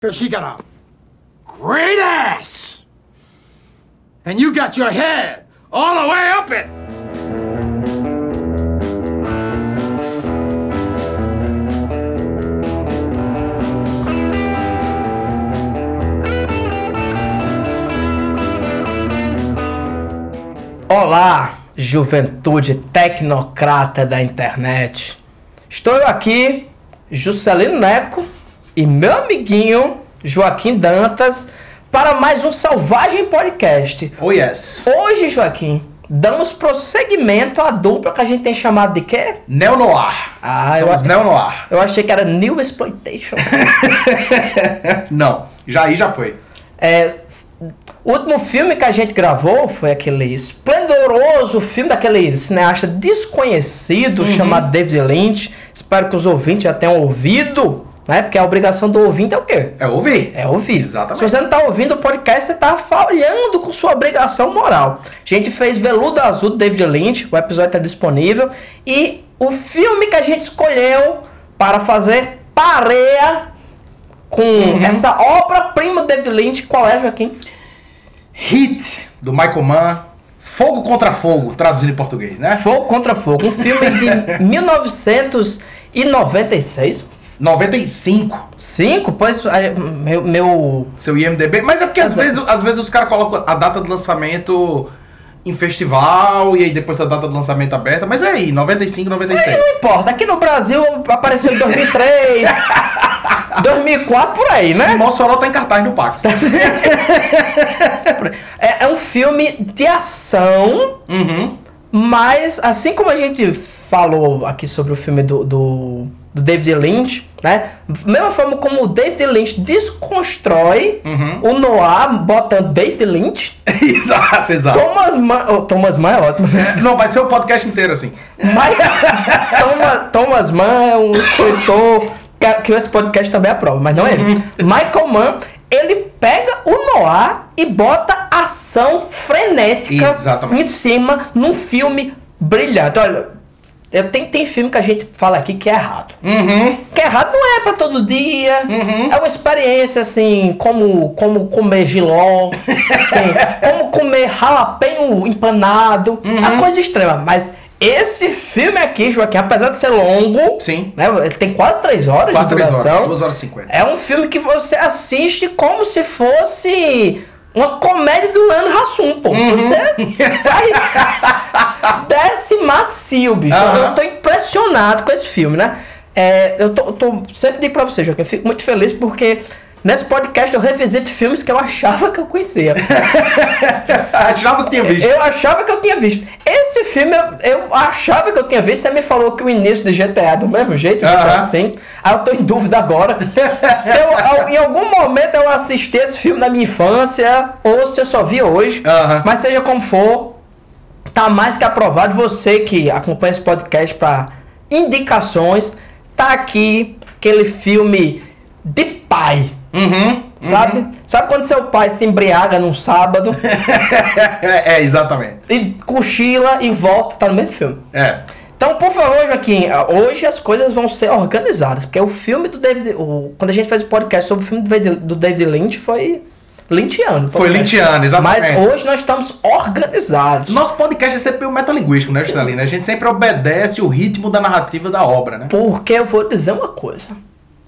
Because she got a great ass. And you got your head all the way up it. Olá, juventude tecnocrata da internet. Estou aqui, Juscelino Neco e meu amiguinho Joaquim Dantas para mais um Selvagem Podcast. Oh yes. Hoje, Joaquim, damos prosseguimento à dupla que a gente tem chamado de quê? Neo Noir. Ah, eu, Somos Neo Noir. eu achei que era New Exploitation. Não, já aí já foi. É, o último filme que a gente gravou foi aquele esplendoroso filme daquele cineasta desconhecido chamado David Lynch. Espero que os ouvintes já tenham ouvido, né? Porque a obrigação do ouvinte é o quê? É ouvir. É ouvir. Exatamente. Se você não está ouvindo o podcast, você está falhando com sua obrigação moral. A gente fez Veludo Azul do David Lynch, o episódio está disponível. E o filme que a gente escolheu para fazer pareia com Uhum. essa obra-prima do David Lynch, qual é, Joaquim? Hit do Michael Mann. Fogo contra fogo, traduzindo em português, né? Fogo contra Fogo, um filme de 1996. 95, Cinco, pois aí, meu, meu seu IMDB. Mas é porque às vezes, às vezes os caras colocam a data de lançamento em festival e aí depois a data de lançamento aberta. Mas é aí, 95, 96. Aí não importa, aqui no Brasil apareceu em 2003, 2004, por aí, E né? Mossoró tá em cartaz no Pax. É, é um filme de ação, Uhum. mas assim como a gente falou aqui sobre o filme do, do, do David Lynch, né? Mesma forma como o David Lynch desconstrói Uhum. o Noir botando David Lynch, exato, exato. Thomas Mann, oh, Thomas Mann é ótimo, né? Não, vai ser o podcast inteiro assim. Mas Thomas, Thomas Mann é um escritor que, que esse podcast também aprova, mas não é ele. Michael Mann, ele pega o Noir e bota ação frenética Exatamente. em cima num filme brilhante. Olha, tem, tem filme que a gente fala aqui que é errado. Uhum. Que é errado não é pra todo dia. Uhum. É uma experiência assim, como, como comer giló, assim, como comer jalapeno empanado. É Uhum. uma coisa extrema. Mas esse filme aqui, Joaquim, apesar de ser longo, Sim. né, ele tem quase três horas Quase de 3 duração. horas. 2 horas e 50. É um filme que você assiste como se fosse uma comédia do Leandro Hassum, pô. Uhum. Você vai desce macio, bicho. Aham. Eu tô impressionado com esse filme, né? É, eu tô, tô- sempre digo pra você, Joaquim, eu fico muito feliz porque nesse podcast eu revisito filmes que eu achava que eu conhecia. A gente nunca tinha visto. Eu achava que eu tinha visto. Esse filme eu, eu achava que eu tinha visto. Você me falou que o início do GTA é do mesmo jeito, Aham. GTA assim. Aí eu tô em dúvida agora. se eu, em algum momento eu assisti esse filme na minha infância, ou se eu só vi hoje. Aham. Mas seja como for, tá mais que aprovado. Você que acompanha esse podcast para indicações, tá aqui aquele filme de pai. Uhum. Sabe? Sabe quando seu pai se embriaga num sábado? É, exatamente. e cochila e volta, tá no mesmo filme. É. Então, por favor, Joaquim, hoje as coisas vão ser organizadas, porque o filme do David, o, quando a gente fez o podcast sobre o filme do David, Lynch foi lynchiano. o Foi lynchiano, exatamente. Mas hoje nós estamos organizados. Nosso podcast é sempre meio metalinguístico, né, Juscelino? A gente sempre obedece o ritmo da narrativa da obra, né? Porque eu vou dizer uma coisa.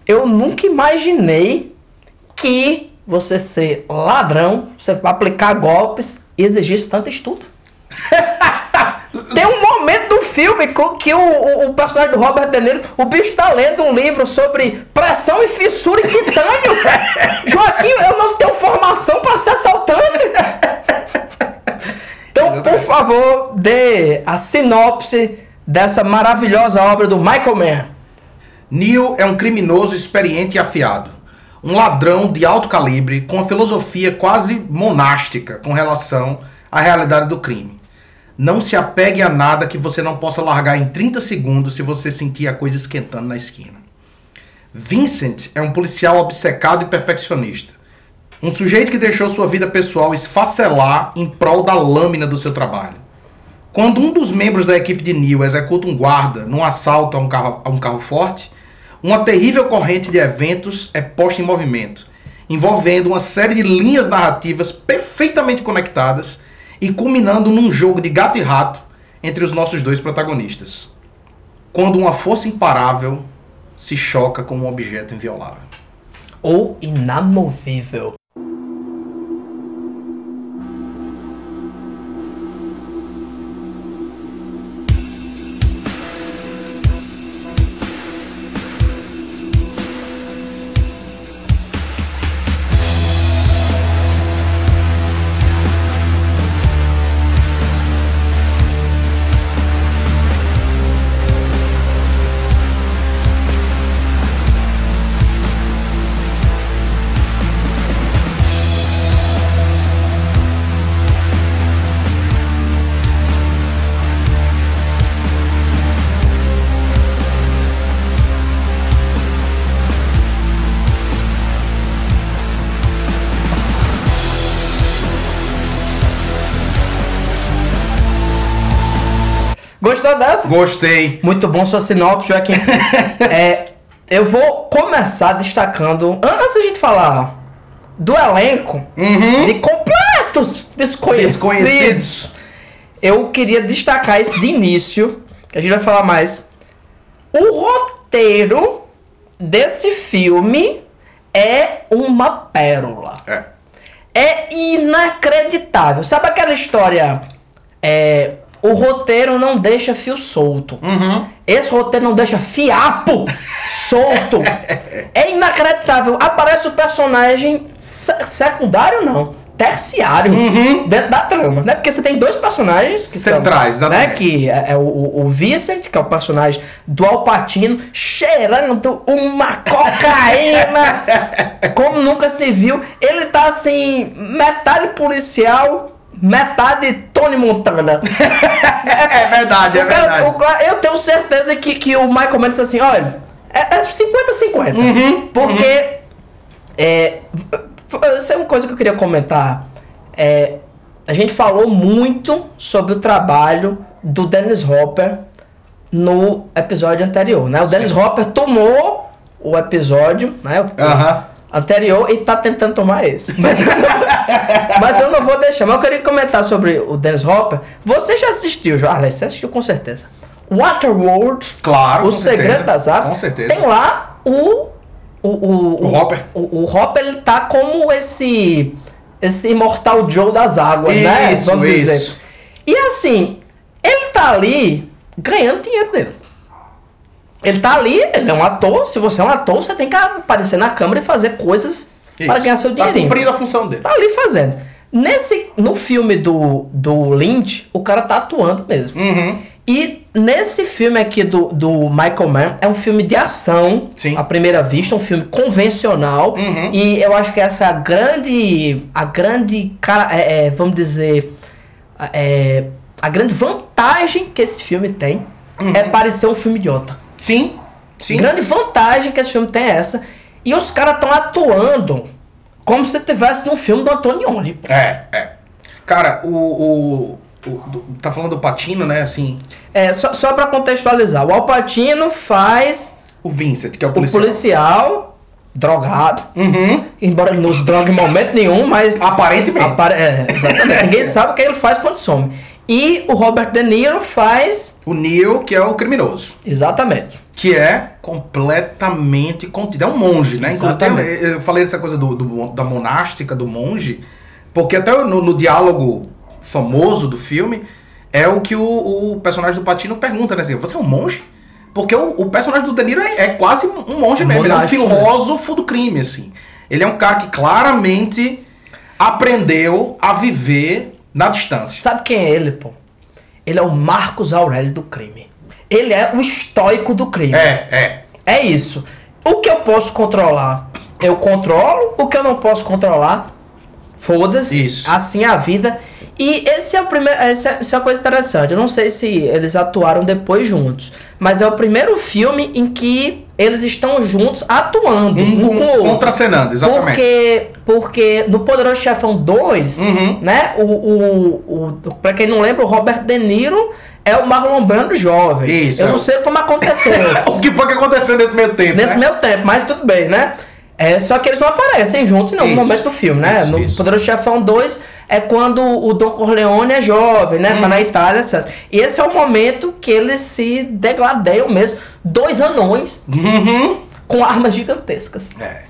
Eu nunca imaginei que você ser ladrão, você aplicar golpes, exigisse tanto estudo. Tem um momento do filme que o, o, o personagem do Robert De Niro, o bicho tá lendo um livro sobre pressão e fissura em titânio. Joaquim, eu não tenho formação para ser assaltante. Então, por favor, dê a sinopse dessa maravilhosa obra do Michael Mann. Neil é um criminoso experiente e afiado. Um ladrão de alto calibre com uma filosofia quase monástica com relação à realidade do crime. Não se apegue a nada que você não possa largar em 30 segundos se você sentir a coisa esquentando na esquina. Vincent é um policial obcecado e perfeccionista. Um sujeito que deixou sua vida pessoal esfacelar em prol da lâmina do seu trabalho. Quando um dos membros da equipe de Neil executa um guarda num assalto a um carro, a um carro forte, uma terrível corrente de eventos é posta em movimento envolvendo uma série de linhas narrativas perfeitamente conectadas e culminando num jogo de gato e rato entre os nossos dois protagonistas. Quando uma força imparável se choca com um objeto inviolável. Ou inamovível. Gostei. Muito bom sua sinopse, Joaquim. é, eu vou começar destacando, antes da gente falar do elenco, Uhum. de completos desconhecidos, Desconhecidos. eu queria destacar esse de início, que a gente vai falar mais. O roteiro desse filme é uma pérola. É. É inacreditável. Sabe aquela história? É, o roteiro não deixa fio solto. Uhum. Esse roteiro não deixa fiapo solto. É inacreditável. Aparece o personagem se- secundário, não. Terciário dentro da trama, né? Porque você tem dois personagens que são, Centrais, né? exatamente. Que é, é o, o Vincent, que é o personagem do Alpatino, cheirando uma cocaína como nunca se viu. Ele tá assim, metade policial, metade Tony Montana. É verdade, é O cara- verdade. o cara- eu tenho certeza que, que o Michael Mann disse assim, olha, é, é 50-50. Uhum, porque é, f- isso é uma coisa que eu queria comentar. É, a gente falou muito sobre o trabalho do Dennis Hopper no episódio anterior, né? O Dennis Hopper tomou o episódio, né? o-. anterior e tá tentando tomar esse. Mas, mas eu não vou deixar. Mas eu queria comentar sobre o Dennis Hopper. Você já assistiu, Alex? Você assistiu com certeza. Waterworld, Claro, O Segredo certeza. das Águas. Com certeza. Tem lá o. O, o, O Hopper. O, o Hopper, ele tá como esse. Esse imortal Joe das águas, né? Isso, Vamos dizer. isso. E assim, ele tá ali ganhando dinheiro dele. Ele tá ali, ele é um ator. Se você é um ator, você tem que aparecer na câmera e fazer coisas para Isso. ganhar seu Tá dinheirinho. cumprindo a função dele. Tá ali fazendo. Nesse, no filme do, do Lynch, o cara tá atuando mesmo. Uhum. E nesse filme aqui do, do Michael Mann, é um filme de ação, Sim. à primeira vista, um filme convencional. Uhum. E eu acho que essa é a grande, a grande, cara, é, é, vamos dizer, é, a grande vantagem que esse filme tem é parecer um filme idiota. Sim. Sim. Grande vantagem que esse filme tem é essa. E os caras estão atuando como se tivesse num filme do Antonioni. É, é. Cara, o. o, o- do- tá falando do Patino, né? Assim, É, só, só para contextualizar, o Alpatino faz o Vincent, que é o o policial. policial drogado, Uhum. embora ele não se drogue em momento nenhum, mas Aparentemente. apare- é, exatamente, ninguém sabe o que ele faz quando some. E o Robert De Niro faz O Neil, que é o criminoso. exatamente. Que é completamente contido. É um monge, né? Inclusive, Exatamente. tem- eu falei dessa coisa do, do- da monástica, do monge, porque até no, no diálogo famoso do filme, é o que o, o personagem do Patino pergunta, né? Assim, você é um monge? Porque o, o personagem do De Niro é, é quase um monge mesmo. Ele é um filósofo do crime, assim. Ele é um cara que claramente aprendeu a viver na distância. Sabe quem é ele, pô? Ele é o Marcos Aurélio do crime. Ele é o estoico do crime. É, é. É isso. O que eu posso controlar, eu controlo. O que eu não posso controlar, foda-se. Isso. Assim é a vida. E esse é o primeiro. Essa é, essa é uma coisa interessante. Eu não sei se eles atuaram depois juntos. Mas é o primeiro filme em que eles estão juntos atuando. Um, Um, com contracenando, exatamente. Porque, porque no Poderoso Chefão 2, Uhum. né? O, o, o, pra quem não lembra, o Robert De Niro é o Marlon Brando jovem. Isso, Eu é não sei como aconteceu. O que foi que aconteceu nesse meio tempo? Nesse né? meu tempo, mas tudo bem, né? É, só que eles não aparecem juntos não, no Isso. momento do filme, né? Isso, no isso. Poderoso Chefão 2 é quando o Don Corleone é jovem, né? Uhum. Tá na Itália, etc. E esse é o momento que eles se degladeiam mesmo. Dois anões Uhum. com armas gigantescas. É.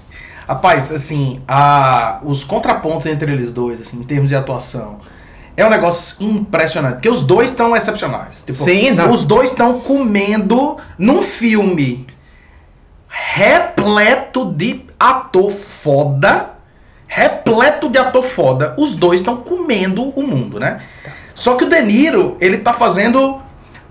Rapaz, assim, a, os contrapontos entre eles dois, assim, em termos de atuação, é um negócio impressionante. Porque os dois estão excepcionais. Tipo, Sim, não. Os dois estão comendo num filme repleto de ator foda. Repleto de ator foda. Os dois estão comendo o mundo, né? Só que o De Niro, ele tá fazendo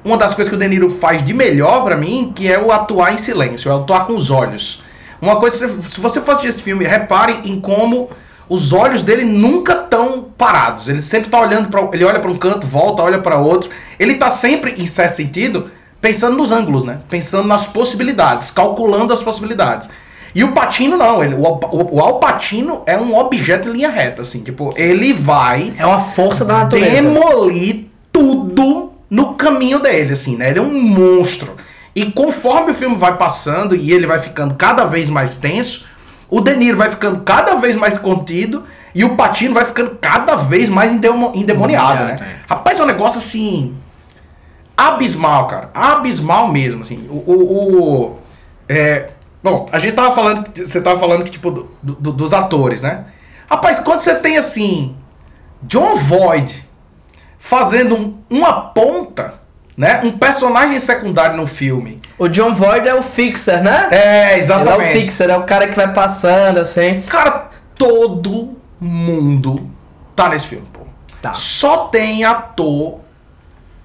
uma das coisas que o De Niro faz de melhor pra mim, que é o atuar em silêncio, é atuar com os olhos. Uma coisa, se você for assistir esse filme, repare em como os olhos dele nunca estão parados. Ele sempre tá olhando para, ele olha para um canto, volta, olha para outro. Ele tá sempre, em certo sentido, pensando nos ângulos, né? Pensando nas possibilidades, calculando as possibilidades. E o Patino não, ele, o, o, o Al Pacino é um objeto em linha reta, assim, tipo, ele vai É uma força da natureza. demolir tudo no caminho dele, assim, né? Ele é um monstro. E conforme o filme vai passando e ele vai ficando cada vez mais tenso, o De Niro vai ficando cada vez mais contido e o Patino vai ficando cada vez mais endemo- endemoniado, Endemoniado, né? Rapaz, é um negócio assim. abismal, cara. Abismal mesmo, assim. O. o- o- é, bom, a gente tava falando. Você tava falando que, tipo, do- do- dos atores, né? Rapaz, quando você tem assim. John Voight fazendo um- uma ponta, né? Um personagem secundário no filme. O John Voight é o fixer, né? É, Ele é o exatamente. fixer, é o cara que vai passando, assim. Cara, todo mundo tá nesse filme, pô. Tá. Só tem ator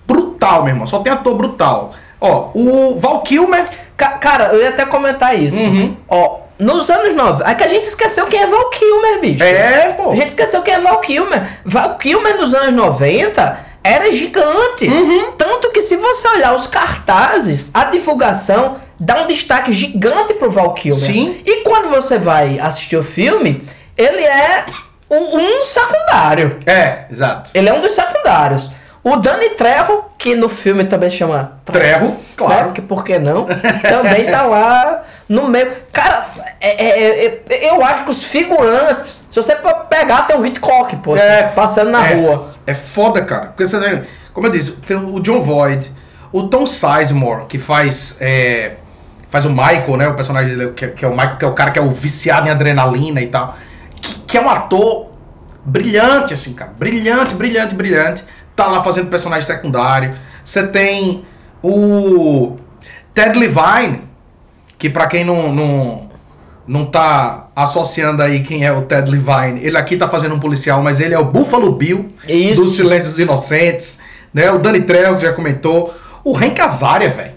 brutal, meu irmão. Só tem ator brutal. Ó, o Val Kilmer. Ca- cara, eu ia até comentar isso. Uhum. Ó, nos anos 90, é que a gente esqueceu quem é Val Kilmer, bicho. É, pô. A gente esqueceu quem é Val Kilmer. Val Kilmer nos anos 90 era gigante. Uhum. Tanto que se você olhar os cartazes, a divulgação dá um destaque gigante pro Val Kilmer. Sim. E quando você vai assistir o filme, ele é um, um secundário. É, exato. Ele é um dos secundários. O Dani Trejo, que no filme também chama Trejo, claro. né? Porque por que não? Também tá lá no meio. Cara, é- é- é- eu acho que os figurantes, se você pegar, tem o Hitchcock, pô, É, passando na é, rua. É foda, cara. Porque você tem, como eu disse, tem o John Voight, o Tom Sizemore, que faz. é, faz o Michael, né? O personagem dele, que, que é o Michael, que é o cara que é o viciado em adrenalina e tal. Que, que é um ator brilhante, assim, cara. Brilhante, brilhante, brilhante. Tá lá fazendo personagem secundário. Você tem o Ted Levine, que pra quem não, não, não tá associando aí quem é o Ted Levine, ele aqui tá fazendo um policial, mas ele é o Buffalo Bill Isso. dos Silêncios Inocentes, né? O Danny Trejo, que já comentou. O Hank Azaria, velho.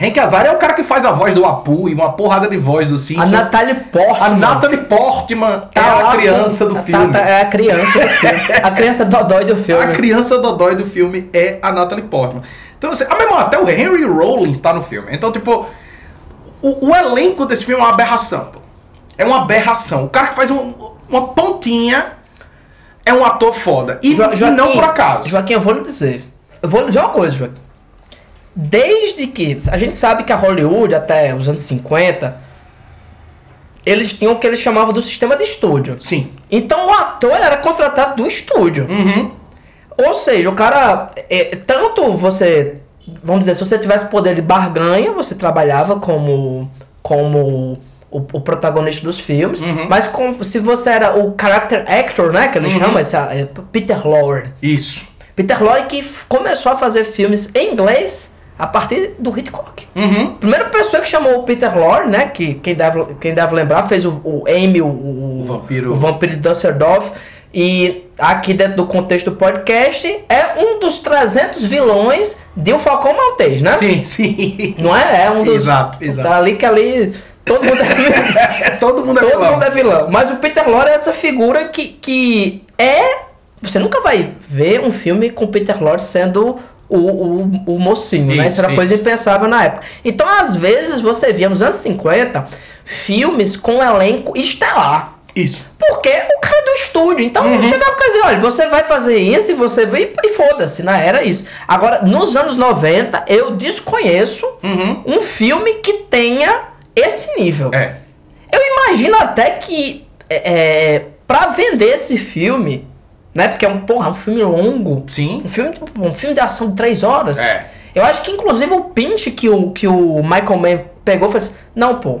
Hank Azaria é o cara que faz a voz do Apu e uma porrada de voz do A Simpsons. Natalie Portman. A Natalie Portman tá é a criança do tá- filme. tá- é a criança do filme. A criança dodói do filme. A criança dodói do filme é a Natalie Portman. Então, assim, ah, meu irmão, até o Henry Rollins tá no filme. Então, tipo, o, o elenco desse filme é uma aberração, pô. É uma aberração. O cara que faz um- uma pontinha é um ator foda. E, Jo- e não por acaso. Joaquim, eu vou lhe dizer. Eu vou lhe dizer uma coisa, Joaquim. Desde que. A gente sabe que a Hollywood, até os anos 50, eles tinham o que eles chamavam do sistema de estúdio. Sim. Então o ator era contratado do estúdio. Uhum. Ou seja, o cara. é, tanto você. Vamos dizer, se você tivesse poder de barganha, você trabalhava como. como o, o protagonista dos filmes. Uhum. Mas com- se você era o character actor, né? Que eles Uhum. chamam, esse, é, Peter Lorre. Isso. Peter Lorre que começou a fazer filmes em inglês a partir do Hitchcock. Uhum. Primeira pessoa que chamou o Peter Lorre, né? Que quem deve, quem deve lembrar fez o, o Amy, o, o, O vampiro. o vampiro de Dusseldorf. E aqui dentro do contexto do podcast, é um dos 300 vilões de O Falcão Maltês, né? Sim, sim. Não é? É um dos. Exato, exato. Tá ali que ali. Todo mundo é Todo mundo é Todo vilão. mundo é vilão. Mas o Peter Lorre é essa figura que, que é. Você nunca vai ver um filme com o Peter Lorre sendo o, o, o mocinho, né? Isso, Isso era isso. coisa impensável na época. Então, às vezes, você via nos anos 50 filmes com elenco estelar. Isso. Porque o cara é do estúdio. Então Uhum. chegava e dizia, olha, você vai fazer isso e você vai e foda-se, né? Era isso. Agora, nos anos 90, eu desconheço Uhum. um filme que tenha esse nível. É. Eu imagino até que é, é, pra vender esse filme, né? Porque é um, porra, é um filme longo. Sim. Um filme, um filme de ação de três horas. É. Eu acho que inclusive o pinch que o, que o Michael Mann pegou foi assim, não, pô.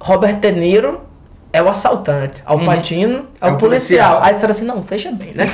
Robert De Niro é o assaltante, Al Pacino é, o policial. Uhum. policial. Aí disseram assim, não, veja bem, né?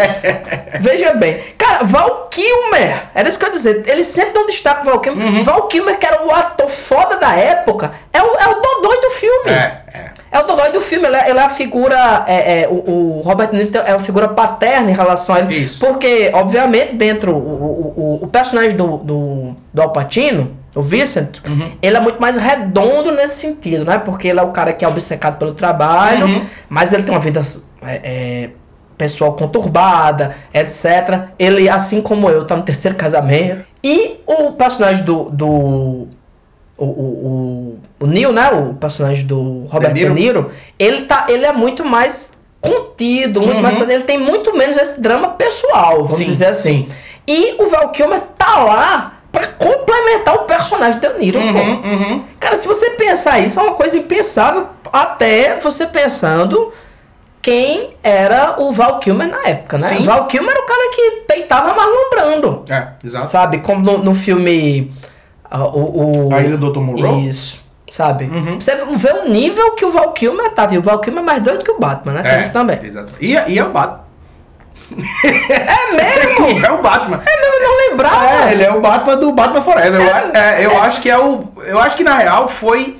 veja bem. Cara, Val Kilmer, era isso que eu ia dizer, eles sempre dão destaque pro Val Kilmer. Uhum. Val Kilmer, que era o ator foda da época, é o, é o dodói do filme. É, é. É o dodói do filme, ele é, ele é a figura. É, é, o, o Robert Niro é a figura paterna em relação a ele. Isso. Porque, obviamente, dentro. O, o, o, o personagem do, do, do Al Pacino, o Vincent, Uhum. ele é muito mais redondo nesse sentido, né? Porque ele é o cara que é obcecado pelo trabalho, Uhum. mas ele tem uma vida é, é, pessoal conturbada, etc. Ele, assim como eu, tá no terceiro casamento. E o personagem do. do o, o, o, o Neil, né? O personagem do Robert De Niro. Niro, ele, tá, ele é muito mais contido, muito Uhum. mais. Ele tem muito menos esse drama pessoal, vamos Sim, dizer assim. sim. E o Val Kilmer tá lá pra complementar o personagem do De Niro, pô. Uhum, uhum. Cara, se você pensar isso, é uma coisa impensável até você pensando quem era o Val Kilmer na época, né? Sim. O Val Kilmer era o cara que peitava Marlon Brando, É, exato. sabe? Como no, no filme... ah, o, o- A Ilha do Dr. Monroe? Isso, sabe? Uhum. Você vê o nível que o Val Kilmer tá, viu? O Val Kilmer é mais doido que o Batman, né? Tem isso também. Exato. E, e é o Batman. É mesmo? É o Batman. É mesmo, eu não lembrava. É, ele é o Batman do Batman Forever. Eu, a- é, eu acho que é o. Eu acho que na real foi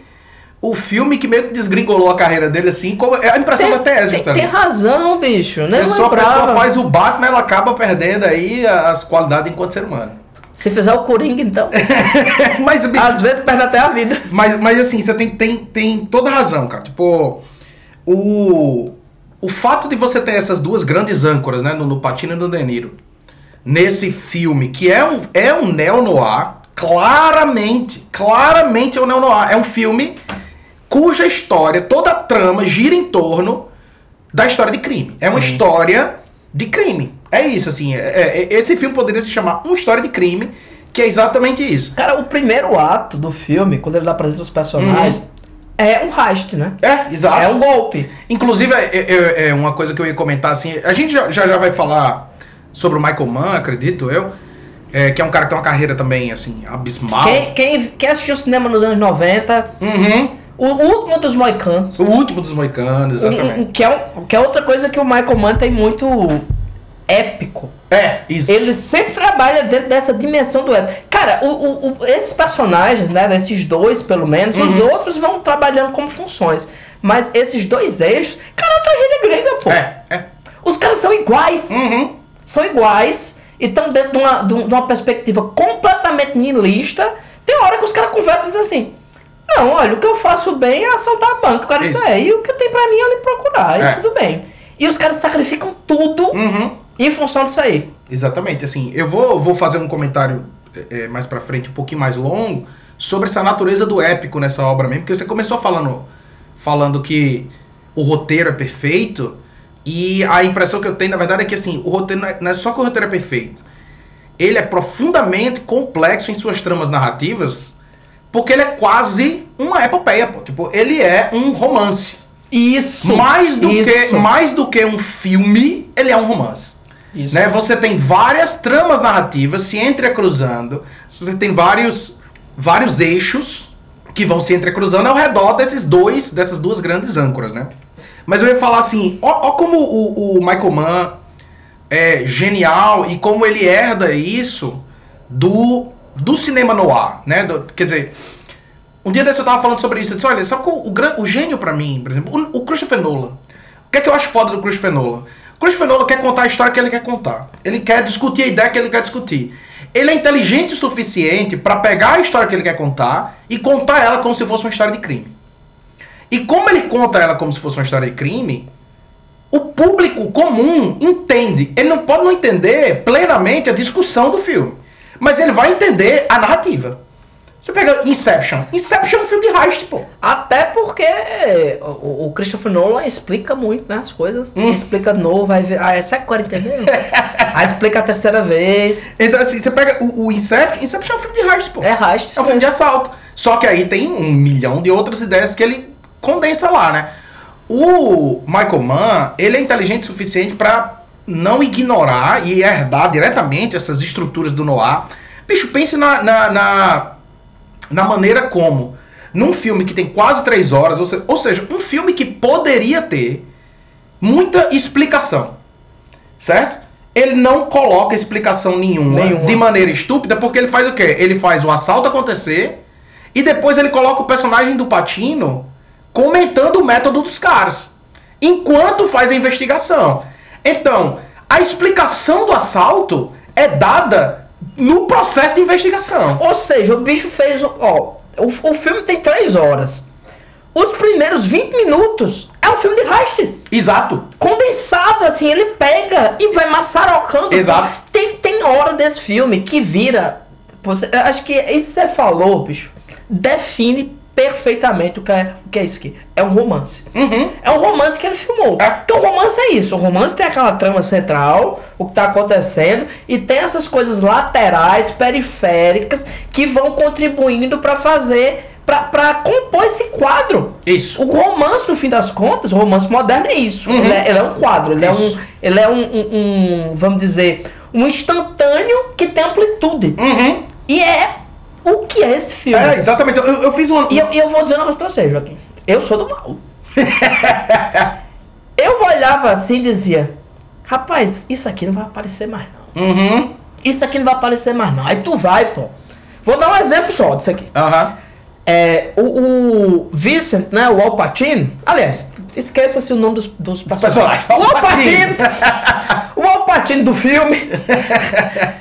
o filme que meio que desgringolou a carreira dele, assim, como é a impressão da TS, tem, sabe? tem razão, bicho. A Nem pessoa, a lembrava. pessoa faz o Batman, ela acaba perdendo aí as qualidades enquanto ser humano. Se fizer o Coringa, então. mas, bicho, Às vezes perde até a vida. mas, mas assim, você tem, tem, tem toda razão, cara. Tipo, o, o fato de você ter essas duas grandes âncoras, né, no, no Patino e no De Niro, nesse filme, que é um, é um neo-noir, claramente, claramente é um neo-noir. É um filme cuja história, toda a trama gira em torno da história de crime. É uma Sim. história de crime. É isso, assim. é- é- esse filme poderia se chamar Uma História de Crime, que é exatamente isso. Cara, o primeiro ato do filme, quando ele apresenta os personagens, é um heist, né? É, exato. É um golpe. Inclusive, é, é- é uma coisa que eu ia comentar, assim, a gente já, já, já vai falar sobre o Michael Mann, acredito eu, é, que é um cara que tem uma carreira também, assim, abismal. Quem, quem, quem assistiu cinema nos anos 90, Uhum. o último dos Moicanos. O último dos moicanos, exatamente. que, é que é outra coisa que o Michael Mann tem muito épico. É, isso. Ele sempre trabalha dentro dessa dimensão do épico. Cara, o, o- o- esses personagens, né, desses dois pelo menos, os Uhum. outros vão trabalhando como funções. Mas esses dois eixos, cara, é tragédia grega, pô. É, é. Os caras são iguais. Uhum. São iguais e estão dentro de uma, de um- uma perspectiva completamente nihilista. Tem hora que os caras conversam e dizem assim: Não, olha, o que eu faço bem é assaltar banco. O cara diz: Isso. É, e o que tem pra mim é ali procurar. É. E tudo bem. E os caras sacrificam tudo Uhum. Em função disso aí. Exatamente, assim, eu vou, vou fazer um comentário é, é, mais pra frente, um pouquinho mais longo, sobre essa natureza do épico nessa obra mesmo, porque você começou falando, falando que o roteiro é perfeito, e a impressão que eu tenho, na verdade, é que assim, o roteiro não é, não é só que o roteiro é perfeito, ele é profundamente complexo em suas tramas narrativas, porque ele é quase uma epopeia, pô. Tipo, ele é um romance. Isso. Mais do, que, isso. mais do que um filme, ele é um romance. Isso. Né? Você tem várias tramas narrativas se entrecruzando, você tem vários, vários eixos que vão se entrecruzando ao redor desses dois, dessas duas grandes âncoras, né? Mas eu ia falar assim, ó, ó como o, o Michael Mann é genial e como ele herda isso do, do cinema noir, né? Do- quer dizer, um dia desse eu tava falando sobre isso, eu disse, olha, sabe o, gran- o gênio pra mim, por exemplo, o, o Christopher Nolan. O que é que eu acho foda do Christopher Nolan? Christopher Nolan quer contar a história que ele quer contar. Ele quer discutir a ideia que ele quer discutir. Ele é inteligente o suficiente pra pegar a história que ele quer contar e contar ela como se fosse uma história de crime. E como ele conta ela como se fosse uma história de crime, o público comum entende. Ele não pode não entender plenamente a discussão do filme, mas ele vai entender a narrativa. Você pega Inception. Inception é um filme de heist, pô. Até porque o, o Christopher Nolan explica muito, né, as coisas. Hum. Explica novo, aí vê, ah, essa é agora, entendeu? aí explica a terceira vez. Então, assim, você pega o, o Inception. Inception é um filme de heist, pô. É heist. É um filme de assalto. Só que aí tem um milhão de outras ideias que ele condensa lá, né? O Michael Mann, ele é inteligente o suficiente pra não ignorar e herdar diretamente essas estruturas do noir. Bicho, pense na, na, na, na maneira como, num filme que tem quase três horas, ou, se- ou seja, um filme que poderia ter muita explicação, certo? Ele não coloca explicação nenhuma, Nenhuma. de maneira estúpida, porque ele faz o quê? Ele faz o assalto acontecer e depois ele coloca o personagem do Patino comentando o método dos caras, enquanto faz a investigação. Então, a explicação do assalto é dada no processo de investigação. Ou seja, o bicho fez. o- Ó, o, o filme tem 3 horas. Os primeiros 20 minutos é um filme de heist. Exato. Condensado, assim, ele pega e vai maçarocando. Exato. Tem, tem hora desse filme que vira. Você, acho que isso que você falou, bicho, define perfeitamente o que é, o que é isso aqui. É um romance. Uhum. É um romance que ele filmou. É. Porque o romance é isso. O romance tem aquela trama central, o que tá acontecendo, e tem essas coisas laterais, periféricas, que vão contribuindo pra fazer. Pra, pra compor esse quadro. Isso. O romance, no fim das contas, o romance moderno é isso. Uhum. Ele, é, ele é um quadro, ele é, um, Isso. ele é um, um- um, vamos dizer, um instantâneo que tem amplitude. Uhum. E é o que é esse filme. É, exatamente. Eu, eu fiz uma. E eu, eu vou dizer uma coisa pra você, Joaquim. Eu sou do mal. eu olhava assim e dizia: Rapaz, isso aqui não vai aparecer mais não. Uhum. Isso aqui não vai aparecer mais não. Aí tu vai, pô. Vou dar um exemplo só disso aqui. Aham. É, o, o Vincent, né, o Al Pacino, aliás, esqueça-se o nome dos, dos personagens. personagens. O Al Al Pacino. Pacino, o Al Pacino do filme,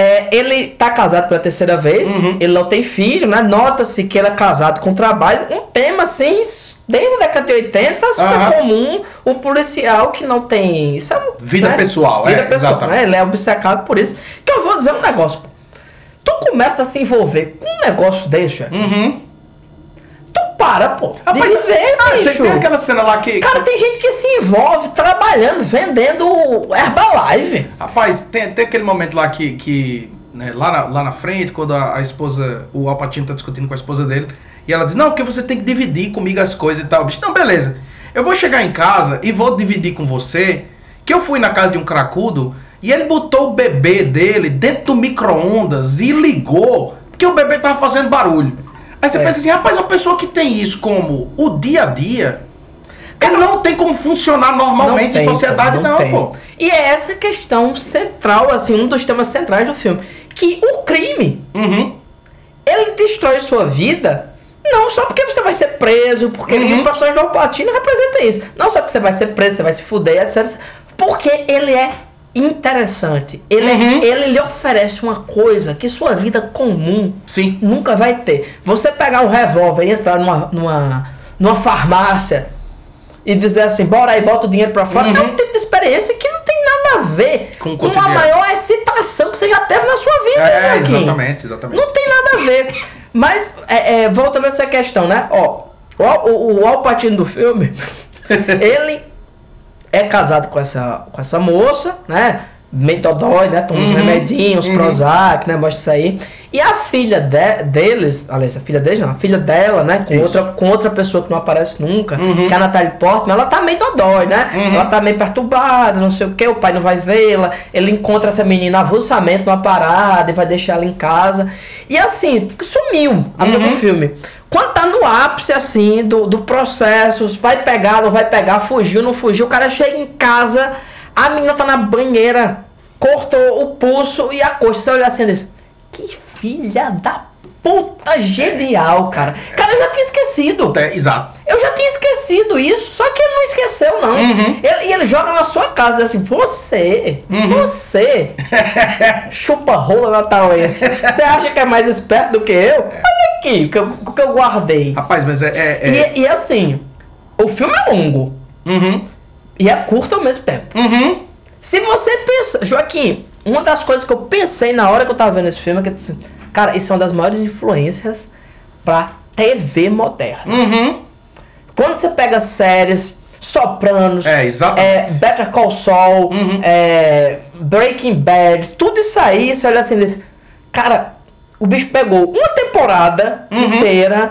é, ele tá casado pela terceira vez, Uhum. ele não tem filho, né, nota-se que ele é casado com trabalho, um tema assim, desde a década de 80, super Aham. comum, o policial que não tem... Isso é, Vida pessoal, Vida é, pessoal, exatamente. né, ele é obcecado por isso. Que eu vou dizer um negócio. Tu começa a se envolver com um negócio desse, Uhum. Para, pô. Rapaz, de viver, ah, tem, bicho. tem aquela cena lá que. Cara, tem gente que se envolve trabalhando, vendendo Herbalife. Rapaz, tem, tem aquele momento lá que. que né, lá, na, lá na frente, quando a, a esposa, o Alpatino tá discutindo com a esposa dele, e ela diz: Não, porque você tem que dividir comigo as coisas e tal. Bicho, não, beleza. Eu vou chegar em casa e vou dividir com você que eu fui na casa de um cracudo e ele botou o bebê dele dentro do micro-ondas e ligou, porque o bebê tava fazendo barulho. Aí você É. pensa assim, rapaz, uma pessoa que tem isso como o dia a dia, ele não tem como funcionar normalmente tem, em sociedade, não, tem. pô. E é essa questão central, assim, um dos temas centrais do filme. Que o crime, Uhum. ele destrói sua vida. Não só porque você vai ser preso, porque Uhum. e personagem do Alpatino representa isso. Não só porque você vai ser preso, você vai se fuder, etc. Porque ele é interessante. Ele, Uhum. ele lhe oferece uma coisa que sua vida comum Sim. Nunca vai ter. Você pegar um revólver e entrar numa, numa, numa farmácia e dizer assim, bora aí, bota o dinheiro pra fora, Uhum. é um tipo de experiência que não tem nada a ver Com com a maior excitação que você já teve na sua vida. É, Joaquim. exatamente, exatamente. Não tem nada a ver. Mas, é, é, voltando a essa questão, né? Ó, o, o, o Al Pacino do filme, ele é casado com essa, com essa moça, né? Meio dodói, né? Toma uns Uhum, remedinhos, uhum. Prozac, né? Mostra isso aí. E a filha de- deles, aliás, a filha deles não, a filha dela, né? Com Isso. outra, com outra pessoa que não aparece nunca, Uhum. que é a Natalie Portman, ela tá meio dodói, né? Uhum. Ela tá meio perturbada, não sei o que, o pai não vai vê-la, ele encontra essa menina avulsamente numa parada e vai deixar ela em casa. E assim, sumiu a Uhum. do filme. Quando tá no ápice, assim, do, do processo, vai pegar, não vai pegar, fugiu, não fugiu, o cara chega em casa, a menina tá na banheira, cortou o pulso e a coxa. Você olha assim e diz, que filha da puta genial, cara. Cara, eu já tinha esquecido. É, exato. Eu já tinha esquecido isso, só que ele não esqueceu, não. Uhum. Ele- e ele joga na sua casa, diz assim, você, Uhum. você, chupa rola natauense. Você acha que é mais esperto do que eu? Olha o que eu, o que eu guardei. Rapaz, mas é. é, é- E, e assim, o filme é longo Uhum. e é curto ao mesmo tempo. Uhum. Se você pensa, Joaquim, uma das coisas que eu pensei na hora que eu tava vendo esse filme é que, assim, cara, isso é uma das maiores influências pra TV moderna. Uhum. Quando você pega séries, Sopranos, É, é, Better Call Saul, Uhum. é, Breaking Bad, tudo isso aí, você olha assim, cara, o bicho pegou uma temporada Uhum. inteira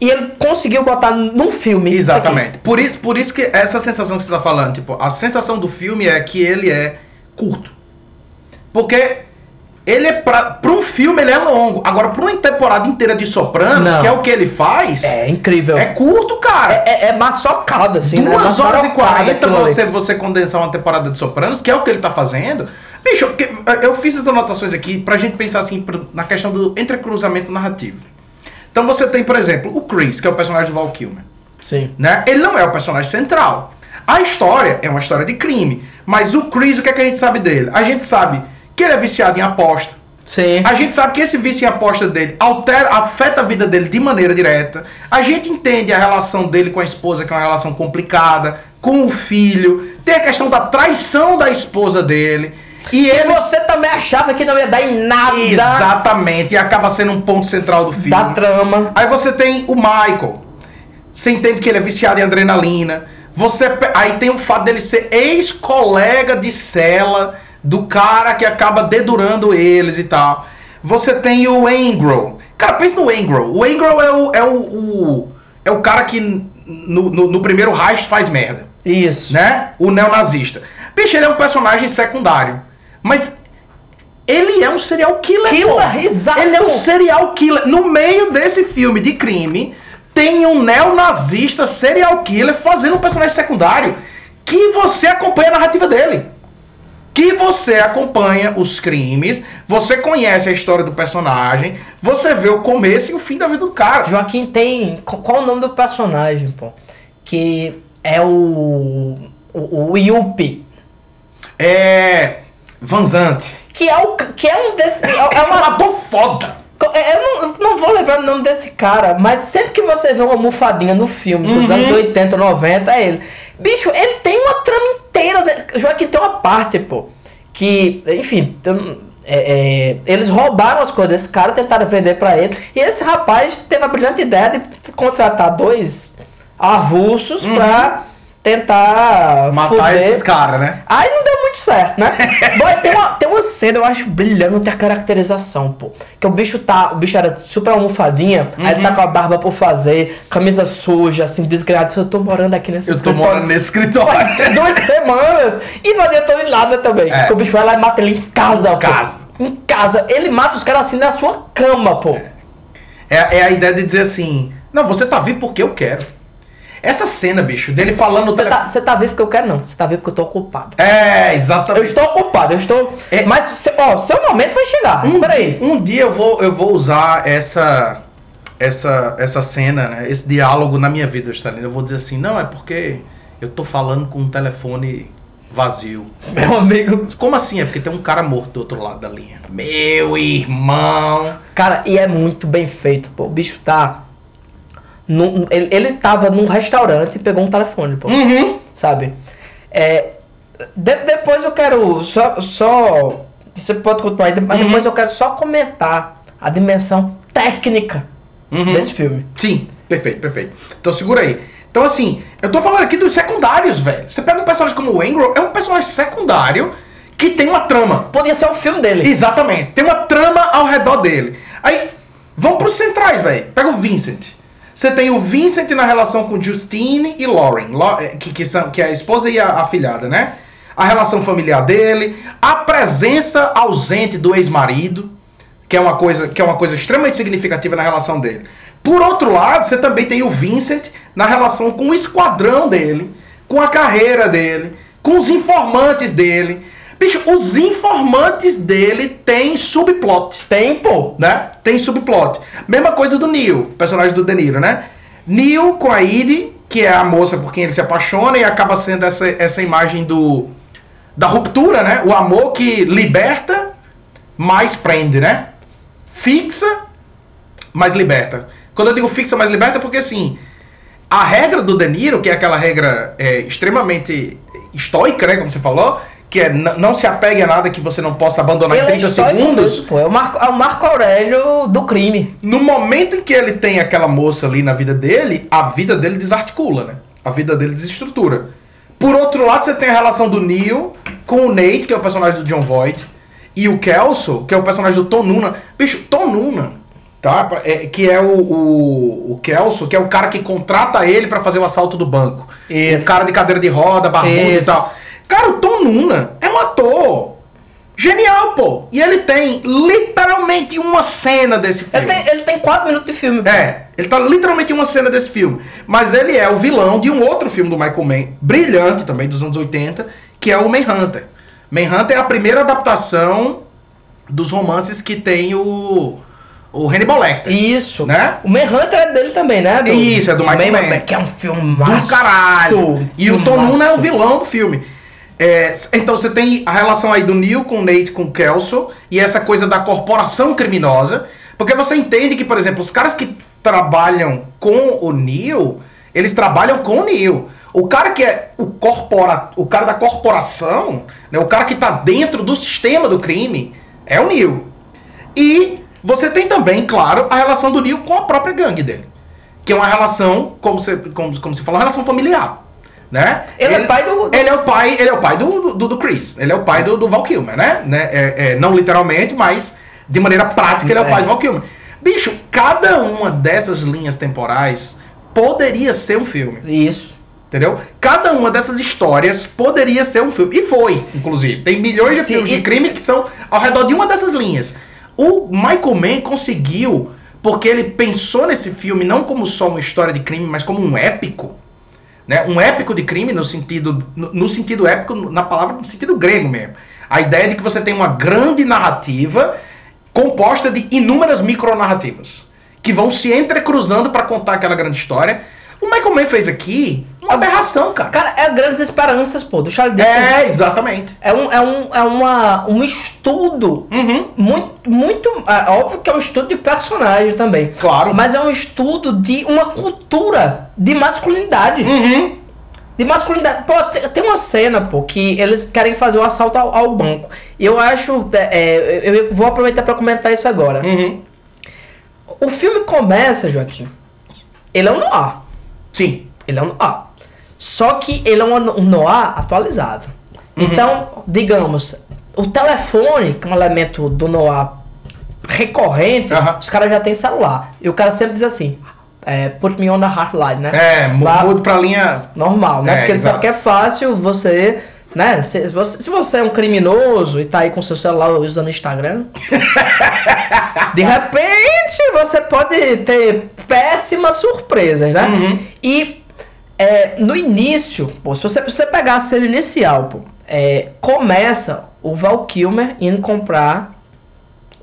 E ele conseguiu botar num filme. isso. Exatamente. Por isso, por isso que essa sensação que você tá falando, tipo, a sensação do filme é que ele é curto. Porque ele é pra, pra um filme ele é longo. Agora, pra uma temporada inteira de Sopranos, Não. que é o que ele faz, É incrível. é curto, cara. É, é, é maçocado, assim, né? Duas horas e Maçocado 40 aquilo ali. você, você condensar uma temporada de Sopranos, que é o que ele tá fazendo. Bicho, eu fiz as anotações aqui pra gente pensar assim na questão do entrecruzamento narrativo. Então você tem, por exemplo, o Chris, que é o personagem do Val Kilmer. Sim. Né? Ele não é o personagem central. A história é uma história de crime. Mas o Chris, o que, é que a gente sabe dele? A gente sabe que ele é viciado em aposta. Sim. A gente sabe que esse vício em aposta dele altera, afeta a vida dele de maneira direta. A gente entende a relação dele com a esposa, que é uma relação complicada, com o filho. Tem a questão da traição da esposa dele. E ele. você também achava que não ia dar em nada Exatamente. E acaba sendo um ponto central do filme. da trama. Aí você tem o Michael. Você entende que ele é viciado em adrenalina. Você aí tem o fato dele ser ex-colega de cela do cara que acaba dedurando eles e tal. Você tem o Angro. Cara, pensa no Angro. O Angro é o é o, o- é o cara que no, no, no primeiro Reich faz merda, Isso. né? O neonazista. Bicho, ele é um personagem secundário, mas ele é um serial killer. Killer, exato. Ele é um serial killer. No meio desse filme de crime, tem um neonazista serial killer fazendo um personagem secundário que você acompanha a narrativa dele. Que você acompanha os crimes, você conhece a história do personagem, você vê o começo e o fim da vida do cara. Joaquim tem. qu- Qual o nome do personagem, pô? Que é o. O, o Yuppie. É. Vanzante. Que é, o, que é um desses. É, é É um uma. ator foda. é- Eu não, não vou lembrar o nome desse cara, mas sempre que você vê uma almofadinha no filme dos Uhum. anos 80, 90, é ele. Bicho, ele tem uma trama inteira. Né? Joaquim tem uma parte, pô. Que, enfim, é, é, eles roubaram as coisas desse cara, tentaram vender pra ele. E esse rapaz teve a brilhante ideia de contratar dois avulsos pra tentar Uhum. Matar fuder. esses caras, né? Aí não deu muito certo, né? Boy, tem, uma, tem uma cena, eu acho brilhante a caracterização, pô. Que o bicho tá. O bicho era super almofadinha, aí ele tá Uhum. com a barba por fazer, camisa suja, assim, desgraçado. Eu tô morando aqui nesse Eu tô escritório. morando nesse Boy, escritório. tem duas semanas e não adiantou em nada também. É. Porque o bicho vai lá e mata ele em casa, pô. casa. Em casa. Ele mata os caras assim na sua cama, pô. É, é a ideia de dizer assim: Não, você tá vivo porque eu quero. Essa cena, bicho, dele falando Você tá, tá vivo porque eu quero, não. Você tá vivo porque eu tô ocupado. É, Eu exatamente. estou ocupado, eu estou. É. Mas, seu- ó, seu momento vai chegar. Um, Espera aí. um dia eu vou, eu vou usar essa, essa, essa cena, né, esse diálogo na minha vida, Stalin. Eu vou dizer assim: Não, é porque eu tô falando com um telefone vazio. Meu amigo. Como assim? É porque tem um cara morto do outro lado da linha. Meu irmão. Cara, e é muito bem feito, pô. O bicho tá. Num- ele, ele tava num restaurante e pegou um telefone, pô. Uhum. Sabe? É, de- depois eu quero só. só você pode continuar mas Uhum. depois eu quero só comentar a dimensão técnica Uhum. desse filme. Sim, perfeito, perfeito. Então segura aí. Então assim, eu tô falando aqui dos secundários, velho. Você pega um personagem como o Angro, é um personagem secundário que tem uma trama. Podia ser um filme dele. Exatamente. Tem uma trama ao redor dele. Aí, vamos pros centrais, velho. Pega o Vincent. Você tem o Vincent na relação com Justine e Lauren, Lau- eh, que, que, são, que é a esposa e a afilhada, né? A relação familiar dele, a presença ausente do ex-marido, que é uma coisa que é uma coisa extremamente significativa na relação dele. Por outro lado, você também tem o Vincent na relação com o esquadrão dele, com a carreira dele, com os informantes dele. Bicho, os informantes dele têm subplot Tem, pô. né? Tem subplot. Mesma coisa do Neil, personagem do De Niro, né? Neil com a Edie, que é a moça por quem ele se apaixona e acaba sendo essa, essa imagem do da ruptura, né? O amor que liberta, mas prende, né? Fixa, mas liberta. Quando eu digo fixa, mas liberta, é porque assim, a regra do De Niro, que é aquela regra é, extremamente estoica, né? Como você falou, que é não se apegue a nada que você não possa abandonar em Ele é 30 histórico segundos. pô. É o, Marco, é o Marco Aurélio do crime. No momento em que ele tem aquela moça ali na vida dele, a vida dele desarticula, né? A vida dele desestrutura. Por outro lado, você tem a relação do Neil com o Nate, que é o personagem do John Voight, e o Kelso, que é o personagem do Tom Nuna. Bicho, Tom Nuna Tá? É, que é o, o, o Kelso, que é o cara que contrata ele pra fazer o assalto do banco. Isso. O cara de cadeira de roda, barbudo e Isso. tal. Cara, o Tom Nuna é um ator genial, pô. E ele tem literalmente uma cena desse filme. Ele tem, ele tem quatro minutos de filme. É, ele tá literalmente em uma cena desse filme. Mas ele é o vilão de um outro filme do Michael Mann, brilhante também, dos anos 80, que é o Manhunter. Manhunter é a primeira adaptação dos romances que tem o, o Hannibal Lecter. Isso. Né? O Manhunter é dele também, né? Isso, é do Michael Man- Mann. Que é um filme do caralho. E o Tom Nuna é o vilão do filme. É, então você tem a relação aí do Neil com o Nate com o Kelso e essa coisa da corporação criminosa. Porque você entende que, por exemplo, os caras que trabalham com o Neil, eles trabalham com o Neil. O cara que é o corpora, o cara da corporação, né, o cara que tá dentro do sistema do crime, é o Neil. E você tem também, claro, a relação do Neil com a própria gangue dele. Que é uma relação, como você, como, como se fala, uma relação familiar. Né? Ele é pai do- do- Ele é o pai, ele é o pai do, do, do Chris. Ele é o pai do, do Val Kilmer, né? né? É, é, não literalmente, mas de maneira prática ele é o É. pai do Val Kilmer. Bicho, cada uma dessas linhas temporais poderia ser um filme. Isso. Entendeu? Cada uma dessas histórias poderia ser um filme. E foi, inclusive. Tem milhões de filmes de crime que são ao redor de uma dessas linhas. O Michael Mann conseguiu, porque ele pensou nesse filme não como só uma história de crime, mas como um épico. Né? Um épico de crime no sentido, no, no sentido épico, na palavra no sentido grego mesmo. A ideia de que você tem uma grande narrativa composta de inúmeras micronarrativas que vão se entrecruzando para contar aquela grande história. O Michael Mann fez aqui uma aberração, cara. Cara, é Grandes Esperanças, pô, do Charlie Dickens. É, exatamente. É um, é um, é uma, um estudo Uhum. muito, muito. É óbvio que é um estudo de personagem também. Claro. Mas é um estudo de uma cultura de masculinidade. Uhum. De masculinidade. Pô, te- tem uma cena, pô, que eles querem fazer o assalto ao, ao banco. E eu acho. é, é, eu vou aproveitar pra comentar isso agora. Uhum. O filme começa, Joaquim. Ele é um noir. Sim. Ele é um noir. Só que ele é um, um noir atualizado. Então, digamos, o telefone, que é um elemento do noir recorrente, Aham. os caras já têm celular. E o cara sempre diz assim, é, put me on the hotline, né? É, mu- Vá- mudo pra linha. Normal, né? É, Porque ele exato. sabe que é fácil você... Né? Se, você, se você é um criminoso e tá aí com seu celular usando o Instagram, de repente você pode ter péssimas surpresas, né? Uhum. E é, no início, pô, se você, se você pegar a cena inicial, pô, é, começa o Val Kilmer indo comprar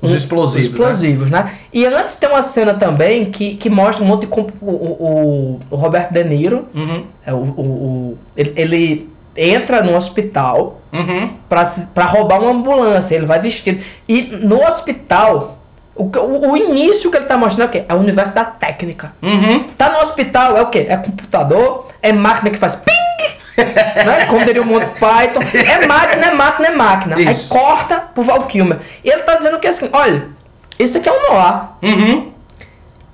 Os um- explosivos, os explosivos, né? E antes tem uma cena também que, que mostra um monte de. O, o, o Robert De Niro, Uhum. é, o, o, o- ele, ele entra no hospital Uhum. pra roubar uma ambulância. Ele vai vestido. E no hospital, o, o, início que ele tá mostrando é o quê? É o universo da técnica. Uhum. Tá no hospital, é o quê? É computador, é máquina que faz ping! né? Como diria o Monty Python. É máquina, é máquina, é máquina. Aí Isso. corta pro Val Kilmer. E ele tá dizendo que assim, olha, isso aqui é um Noir, Uhum.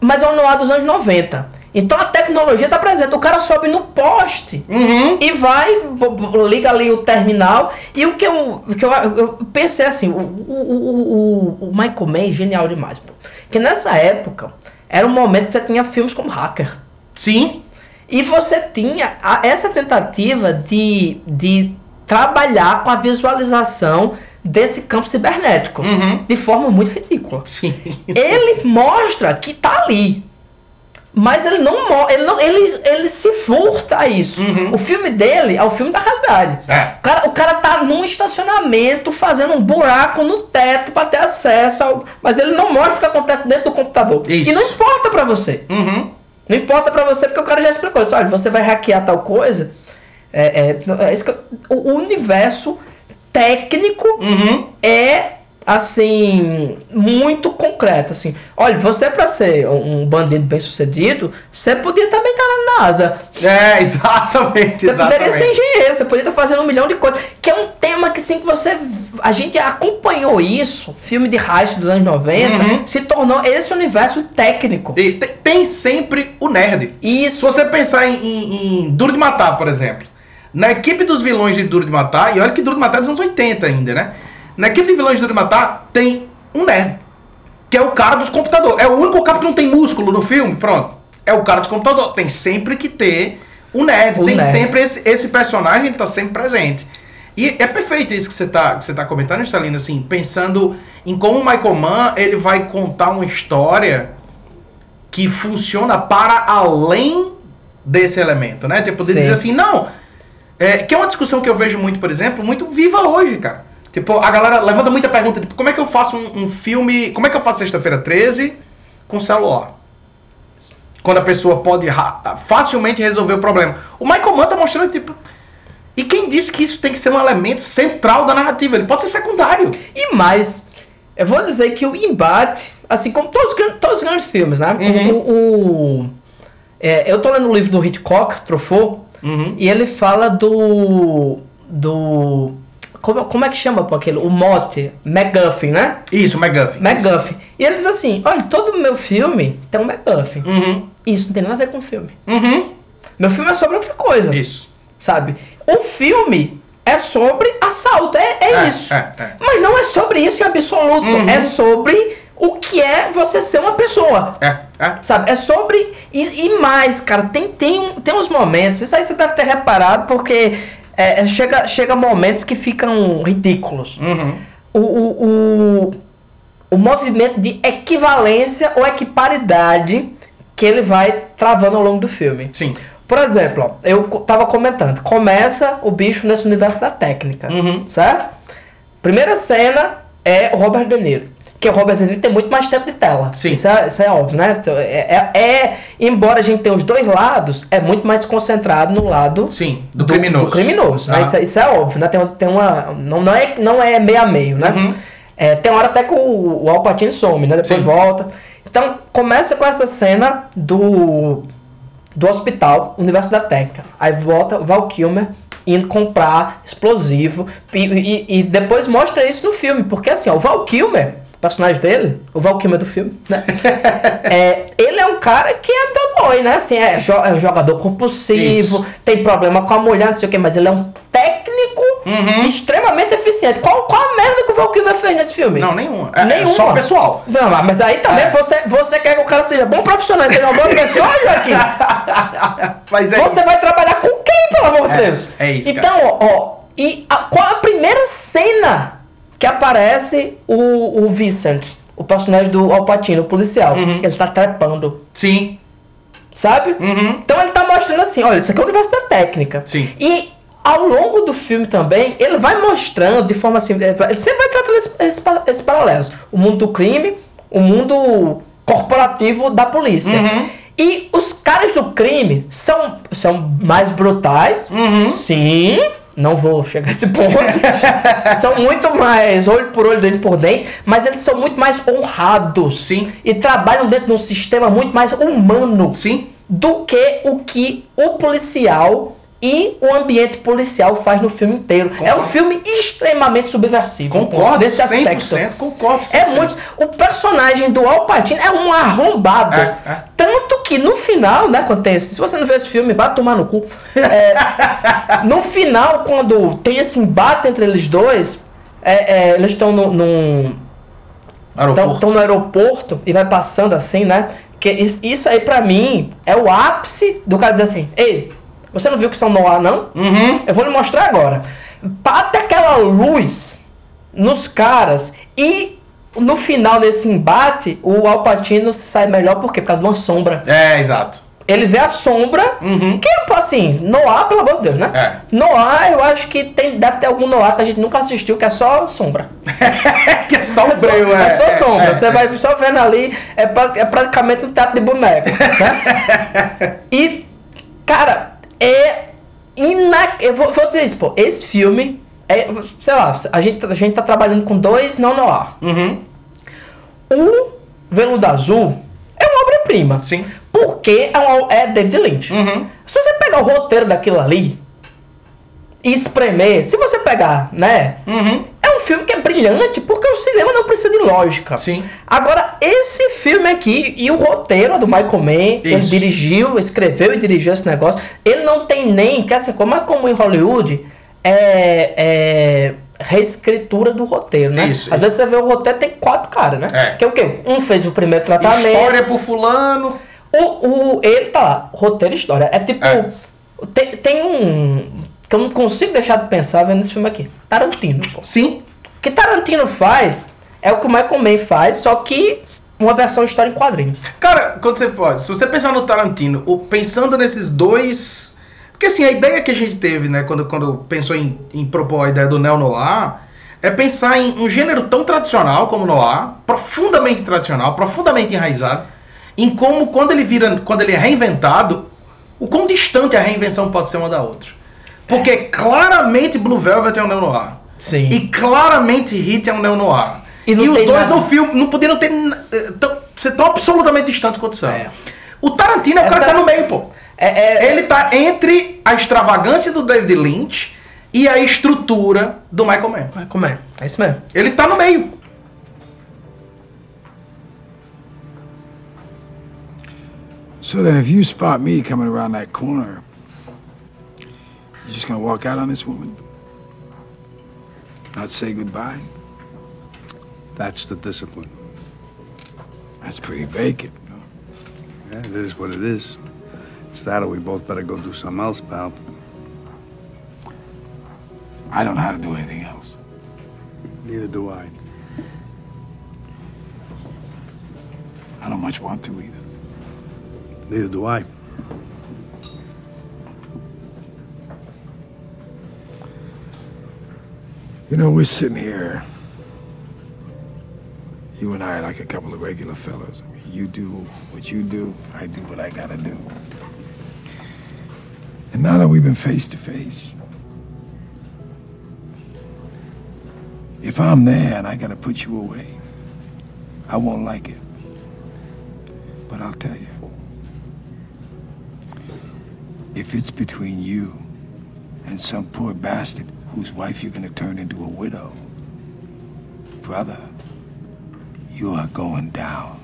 mas é um Noir dos anos 90. Então a tecnologia tá presente. O cara sobe no poste Uhum. e vai, liga ali o terminal. E o que eu, o que eu, eu pensei assim, o, o, o, o- Michael Mann é genial demais, pô. Que nessa época era um momento que você tinha filmes como Hacker. Sim. E você tinha a- essa tentativa de, de trabalhar com a visualização desse campo cibernético Uhum. de forma muito ridícula. Sim. Ele mostra que tá ali. Mas ele não, ele não ele, ele se furta a isso. Uhum. O filme dele é o filme da realidade. É. O cara, o cara tá num estacionamento fazendo um buraco no teto para ter acesso ao, mas ele não mostra o que acontece dentro do computador. Isso. E não importa para você. Uhum. Não importa pra você, porque o cara já explicou isso. Olha, você vai hackear tal coisa. É, é, é isso que eu- o, o universo técnico Uhum. é assim muito concreto assim. Olha, você para ser um bandido bem sucedido, você podia também estar na NASA. É, exatamente. Você poderia ser engenheiro, você poderia estar fazendo um milhão de coisas. Que é um tema que sim que você. A gente acompanhou isso, filme de heist dos anos 90, Uhum. se tornou esse universo técnico. E tem, tem sempre o nerd. Se Isso. você pensar em, em- em Duro de Matar, por exemplo, na equipe dos vilões de Duro de Matar, e olha que Duro de Matar é dos anos 80 ainda, né? Na equipe de Duro Matar tem um nerd. que é o cara dos computadores. É o único cara que não tem músculo no filme, pronto. É o cara dos computadores. Tem sempre que ter o nerd. O tem nerd. sempre esse, esse personagem que tá sempre presente. E é perfeito isso que você tá, que você tá comentando, Stalino, assim, pensando em como o Michael Mann ele vai contar uma história que funciona para além desse elemento, né? Tipo, de Sim. dizer assim, não. É, que é uma discussão que eu vejo muito, por exemplo, muito viva hoje, cara. Tipo, a galera levanta muita pergunta, tipo, como é que eu faço um, um filme. Como é que eu faço sexta-feira 13 com celular? Quando a pessoa pode facilmente resolver o problema. O Michael Mann tá mostrando, tipo. E quem disse que isso tem que ser um elemento central da narrativa? Ele pode ser secundário. E mais, eu vou dizer que o embate, assim como todos, todos os grandes filmes, né? Uhum. O, o- é, eu tô lendo o livro do Hitchcock, Truffaut, Uhum. e ele fala do. do. Como, como é que chama pô, aquele? O mote, MacGuffin, né? Isso, McGuffin. MacGuffin. E ele diz assim: olha, todo meu filme tem um MacGuffin. Uhum. Isso não tem nada a ver com o filme. Uhum. Meu filme é sobre outra coisa. Isso. Sabe? O filme é sobre assalto. É, é, É, isso. é, é. Mas não é sobre isso em absoluto. Uhum. É sobre o que é você ser uma pessoa. É, é. Sabe? É sobre. E, e mais, cara, tem, tem, tem uns momentos. Isso aí você deve ter reparado, porque é, é, chega, chega momentos que ficam ridículos. Uhum. O, o, o, o movimento de equivalência ou equiparidade que ele vai travando ao longo do filme. Sim. Por exemplo, ó, eu tava comentando, começa o bicho nesse universo da técnica, Uhum. certo? Primeira cena é o Robert De Niro. Que o Robert Niro tem muito mais tempo de tela. Sim. Isso é, isso é óbvio, né? Então, É, é- é- embora a gente tenha os dois lados, é muito mais concentrado no lado Sim, do criminoso. do criminoso, né? Ah. Isso, é- isso é óbvio, né? Tem, tem uma. Não, não, é, não é meio a meio, né? Uhum. É, tem hora até que o, o Alpatine some, né? Depois Sim. volta. Então, começa com essa cena do, do hospital, Universo da Técnica. Aí volta o Val Kilmer indo comprar explosivo. E, e- e depois mostra isso no filme. Porque assim, ó, o Val Kilmer, personagem dele, o Val Kilmer do filme, né? é, ele é um cara que é dodói, né? Assim, é, jo- é um jogador compulsivo, Isso. tem problema com a mulher, não sei o que, mas ele é um técnico Uhum. extremamente eficiente. Qual, qual a merda que o Val Kilmer fez nesse filme? Não, nenhuma. É, é Nenhuma. só o pessoal. Não, mas aí também É. você, você quer que o cara seja bom profissional, seja uma boa pessoa, Joaquim? Mas é Você vai trabalhar com quem, pelo amor de É, Deus? é isso, Então, ó, ó, e a, qual a primeira cena que aparece o, o Vincent, o personagem do Alpatino, o policial? Uhum. Ele tá trepando, Sim. sabe? Uhum. Então ele tá mostrando assim, olha, isso aqui é o universo da técnica. Sim. E ao longo do filme também, ele vai mostrando de forma assim, ele sempre vai tratando esses esse, paralelos. O mundo do crime, o mundo corporativo da polícia. Uhum. E os caras do crime são, são mais brutais, Uhum. sim. Não vou chegar a esse ponto. são muito mais olho por olho, dente por dente, mas eles são muito mais honrados. Sim. E trabalham dentro de um sistema muito mais humano Sim. do que o que o policial e o ambiente policial faz no filme inteiro. É um filme extremamente subversivo. Concordo nesse aspecto. 100%. Concordo 100%. É muito. O personagem do Al Pacino é um arrombado. É, é. Tanto que no final, né, esse, Se você não vê esse filme, vai tomar no cu. É, no final, quando tem esse embate entre eles dois, é, é, eles estão no, num, Aeroporto. estão no aeroporto e vai passando assim, né? Que is- isso aí pra mim é o ápice do cara dizer assim: Ei, você não viu que são no ar, não? Uhum. Eu vou lhe mostrar agora. Bate aquela luz nos caras e no final desse embate, o Alpatino sai melhor por quê? Por causa de uma sombra. É, exato. Ele vê a sombra, Uhum. que assim, Noir, pelo amor de Deus, né? É. Noir, eu acho que tem, deve ter algum Noir que a gente nunca assistiu, que é só sombra. que é só É o só, breu, é só sombra. é, Você é. vai só vendo ali, é, pra- é praticamente um teatro de boneco. Né? e, cara, é. Ina... Eu vou, vou dizer isso, pô. Esse filme. É, sei lá, a gente, a gente tá trabalhando com dois não noir. Uhum. O Veludo Azul é uma obra-prima. Sim. Porque é, uma- é David Lynch. Uhum. Se você pegar o roteiro daquilo ali espremer, se você pegar, né? Uhum. É um filme que é brilhante porque o cinema não precisa de lógica. Sim. Agora, esse filme aqui e o roteiro do Michael Mann, ele Isso. dirigiu, escreveu e dirigiu esse negócio. Ele não tem nem, que assim, como é como em Hollywood, é, é, reescritura do roteiro, né? Isso, Às isso. vezes você vê o roteiro tem quatro caras, né? É. Que é o quê? Um fez o primeiro tratamento. História pro fulano. O, o, ele tá lá, roteiro e história. É tipo. É. Tem, tem um. Que eu não consigo deixar de pensar vendo esse filme aqui. Tarantino, pô. Sim. O que Tarantino faz é o que o Michael Mann faz, só que uma versão história em quadrinho. Cara, quando você pode, se você pensar no Tarantino, o- pensando nesses dois. Porque assim, a ideia que a gente teve, né, quando, quando pensou em, em propor a ideia do neo-noir, é pensar em um gênero tão tradicional como o noir, profundamente tradicional, profundamente enraizado, em como quando ele vira, quando ele é reinventado, o quão distante a reinvenção pode ser uma da outra. Porque claramente Blue Velvet é um neo-noir. Sim. E claramente Hit é um neo-noir. E E, não os dois nada- no filme não podiam ter, eh, tão- ser tão absolutamente distantes quanto são. É. O Tarantino é o É cara que ta- tá no meio, pô. É, é, Ele tá entre a extravagância do David Lynch e a estrutura do Michael Mann. Como é? É isso mesmo. Ele tá no meio. So then, if you spot me coming around that corner, you're just gonna walk out on this woman? Not say goodbye? That's the discipline. That's pretty vacant. you know? Yeah, it is what it is. It's that or we both better go do something else, pal. I don't know how to do anything else. Neither do I. I don't much want to either. Neither do I. You know, we're sitting here. You and I like a couple of regular fellows. I mean, you do what you do, I do what I gotta do. And now that we've been face to face, if I'm there and I gotta put you away, I won't like it. But I'll tell you. If it's between you and some poor bastard whose wife you're gonna turn into a widow, brother, you are going down.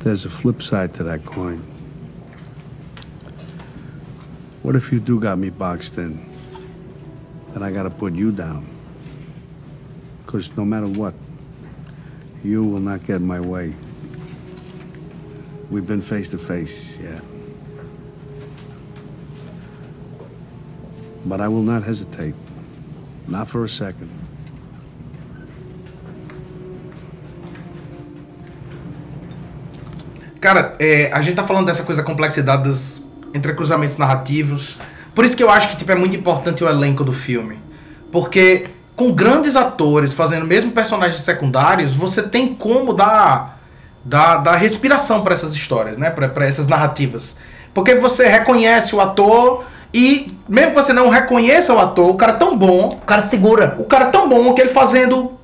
There's a flip side to that coin. What if you do got me boxed in? Then I gotta put you down. Because no matter what, you will not get my way. We've been face to face, yeah. But I will not hesitate. Not for a second. Cara, é, a gente tá falando dessa coisa, complexidade dos entrecruzamentos narrativos. Por isso que eu acho que tipo, é muito importante o elenco do filme. Porque com grandes atores fazendo mesmo personagens secundários, você tem como dar, dar, dar respiração para essas histórias, né? Para essas narrativas. Porque você reconhece o ator e, mesmo que você não reconheça o ator, o cara é tão bom, O cara segura. o cara é tão bom que ele fazendo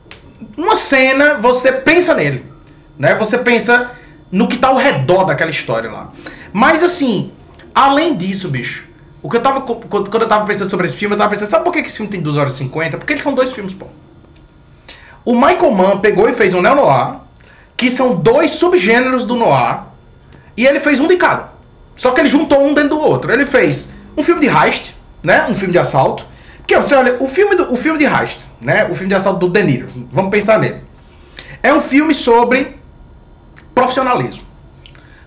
uma cena, você pensa nele. Né? Você pensa no que tá ao redor daquela história lá. Mas assim, além disso, bicho, o que eu tava. Quando eu tava pensando sobre esse filme, eu tava pensando, sabe por que esse filme tem 2 horas e 50? Porque eles são dois filmes, pô. O Michael Mann pegou e fez um neo-noir, que são dois subgêneros do noir, e ele fez um de cada. Só que ele juntou um dentro do outro. Ele fez um filme de heist, né? Um filme de assalto. Que você olha, o filme, do, o filme de heist, né? O filme de assalto do De Niro. Vamos pensar nele. É um filme sobre profissionalismo.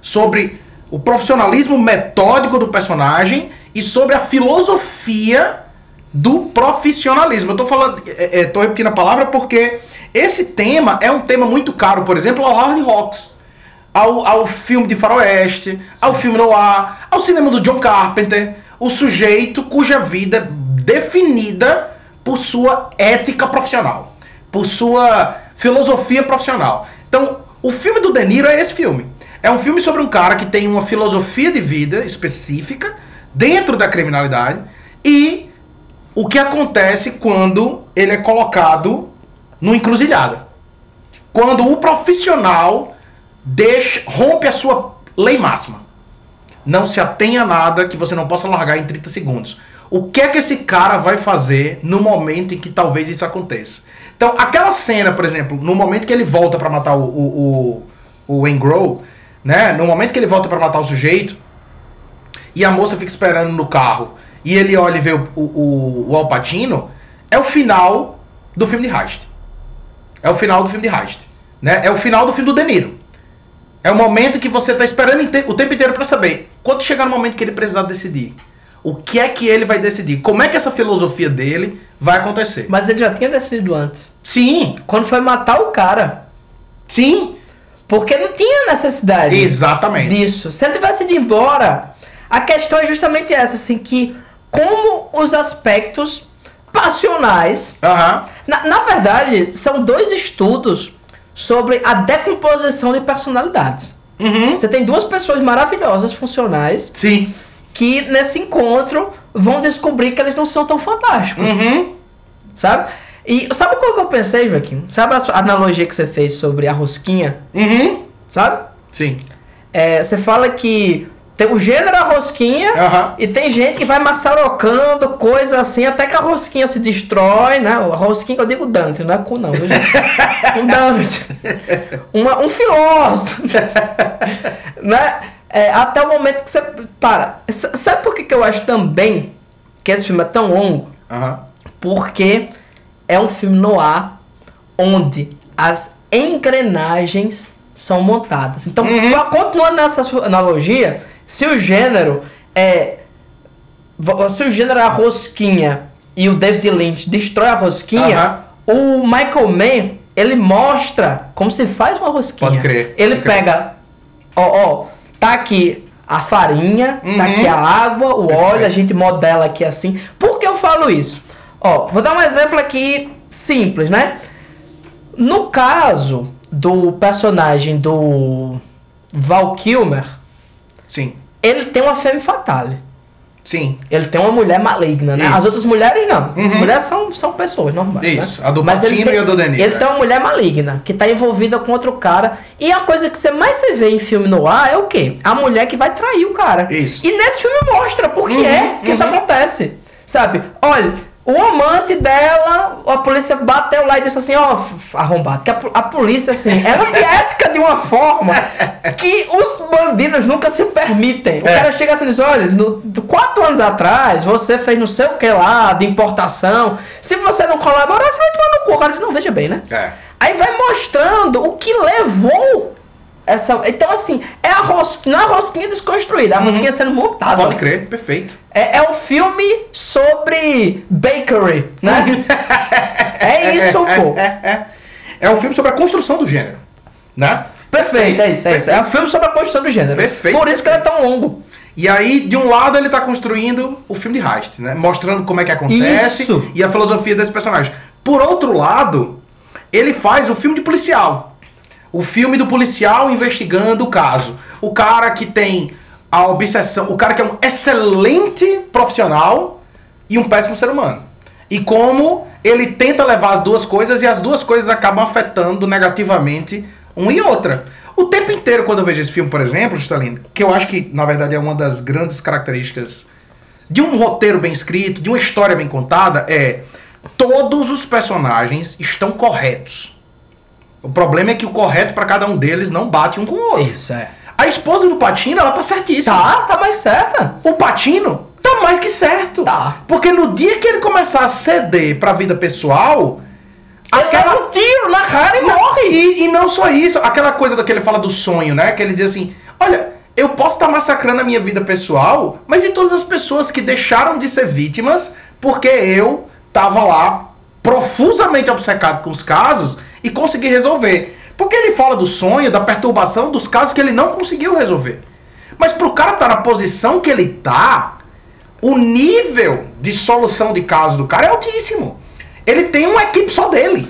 Sobre o profissionalismo metódico do personagem e sobre a filosofia do profissionalismo. Eu tô falando, é, é, tô repetindo a palavra porque esse tema é um tema muito caro, por exemplo, ao Hard Rocks, ao, ao filme de faroeste, ao filme noir, ao cinema do John Carpenter, o sujeito cuja vida é definida por sua ética profissional, por sua filosofia profissional. Então, o filme do De Niro é esse filme. É um filme sobre um cara que tem uma filosofia de vida específica dentro da criminalidade e o que acontece quando ele é colocado no encruzilhada. Quando o profissional deixa, rompe a sua lei máxima. Não se atenha a nada que você não possa largar em 30 segundos. O que é que esse cara vai fazer no momento em que talvez isso aconteça? Então, aquela cena, por exemplo, no momento que ele volta pra matar o, o, o, o né? No momento que ele volta pra matar o sujeito, e a moça fica esperando no carro, e ele olha e vê o, o, o Al Pacino, é o final do filme de Heist. É o final do filme de Heist. Né? É o final do filme do De Niro. É o momento que você tá esperando o tempo inteiro pra saber. Quando chegar no momento que ele precisar decidir, o que é que ele vai decidir? Como é que essa filosofia dele vai acontecer? Mas ele já tinha decidido antes. Sim, Quando foi matar o cara. sim, Porque não tinha necessidade exatamente. disso. Se ele tivesse ido embora, a questão é justamente essa, assim, que como os aspectos passionais. Aham. Na, na verdade, são dois estudos sobre a decomposição de personalidades. Uhum. Você tem duas pessoas maravilhosas, funcionais, Sim. que nesse encontro vão descobrir que eles não são tão fantásticos. Uhum. Sabe? E sabe qual que eu pensei, Joaquim? Sabe a analogia que você fez sobre a rosquinha? Uhum. Sabe? Sim. É, você fala que tem o gênero a rosquinha Aham. e tem gente que vai maçarocando coisa assim até que a rosquinha se destrói, né? A rosquinha que eu digo Dante, não é cu não, viu, gente? um Dante. Uma- um filósofo. né? É, até o momento que você para. S- Sabe por que, que eu acho também que esse filme é tão longo? Aham. Porque é um filme no ar onde as engrenagens são montadas. Então, Uhum. continuando nessa analogia, se o gênero é. Se o gênero é a rosquinha e o David Lynch destrói a rosquinha, o Michael Mann ele mostra como se faz uma rosquinha. Pode crer, Ele pode crer. pega, ó, ó, tá aqui a farinha, tá Uhum. aqui a água, o Perfeito. óleo, a gente modela aqui assim. Por que eu falo isso? Ó, vou dar um exemplo aqui simples, né? No caso do personagem do Val Kilmer, Sim. ele tem uma femme fatale. Sim. Ele tem uma mulher maligna, né? Isso. As outras mulheres não. As Uhum. mulheres são, são pessoas normais. Isso. né? A do Mas ele Pacino tem- e a do De Niro, Ele é. tem uma mulher maligna que tá envolvida com outro cara. E a coisa que você mais se vê em filme no ar é o quê? A mulher que vai trair o cara. Isso. E nesse filme mostra por que Uhum, é que isso uhum. acontece. Sabe? Olha, o amante dela, a polícia bateu lá e disse assim, ó, f- arrombado, que a, a polícia, assim, ela tem ética de uma forma que os bandidos nunca se permitem. O É. cara chega assim e diz, olha, no, quatro anos atrás, você fez não sei o que lá, de importação, se você não colaborar, você vai tomar no cu. O cara diz, não, veja bem, né? É. Aí vai mostrando o que levou essa. Então, assim, é a rosquinha, não é a rosquinha desconstruída, a rosquinha sendo montada. Pode crer. Perfeito. É, é o filme sobre bakery, né? é isso, pô. É, é, é. É um filme sobre a construção do gênero. Né? Perfeito, é isso, é isso. É um filme sobre a construção do gênero. Perfeito, Por isso que ele é tão longo. E aí, de um lado, ele tá construindo o filme de Heist, né? Mostrando como é que acontece Isso. e a filosofia desse personagem. Por outro lado, ele faz o filme de policial. O filme do policial investigando o caso. O cara que tem a obsessão, o cara que é um excelente profissional e um péssimo ser humano. E como ele tenta levar as duas coisas e as duas coisas acabam afetando negativamente um e outra. O tempo inteiro, quando eu vejo esse filme, por exemplo, Juscelino, que eu acho que na verdade é uma das grandes características de um roteiro bem escrito, de uma história bem contada, é todos os personagens estão corretos. O problema é que o correto pra cada um deles não bate um com o outro. Isso, é. A esposa do Patino, ela tá certíssima. Tá, tá mais certa. O Patino tá mais que certo. Tá. Porque no dia que ele começar a ceder pra vida pessoal, Aquela um tiro na cara e morre. E, e não só isso, aquela coisa da que ele fala do sonho, né? Que ele diz assim: olha, eu posso estar massacrando a minha vida pessoal, mas e todas as pessoas que deixaram de ser vítimas porque eu tava lá profusamente obcecado com os casos e consegui resolver. Porque ele fala do sonho, da perturbação dos casos que ele não conseguiu resolver. Mas pro cara estar na posição que ele tá, o nível de solução de casos do cara é altíssimo. Ele tem uma equipe só dele.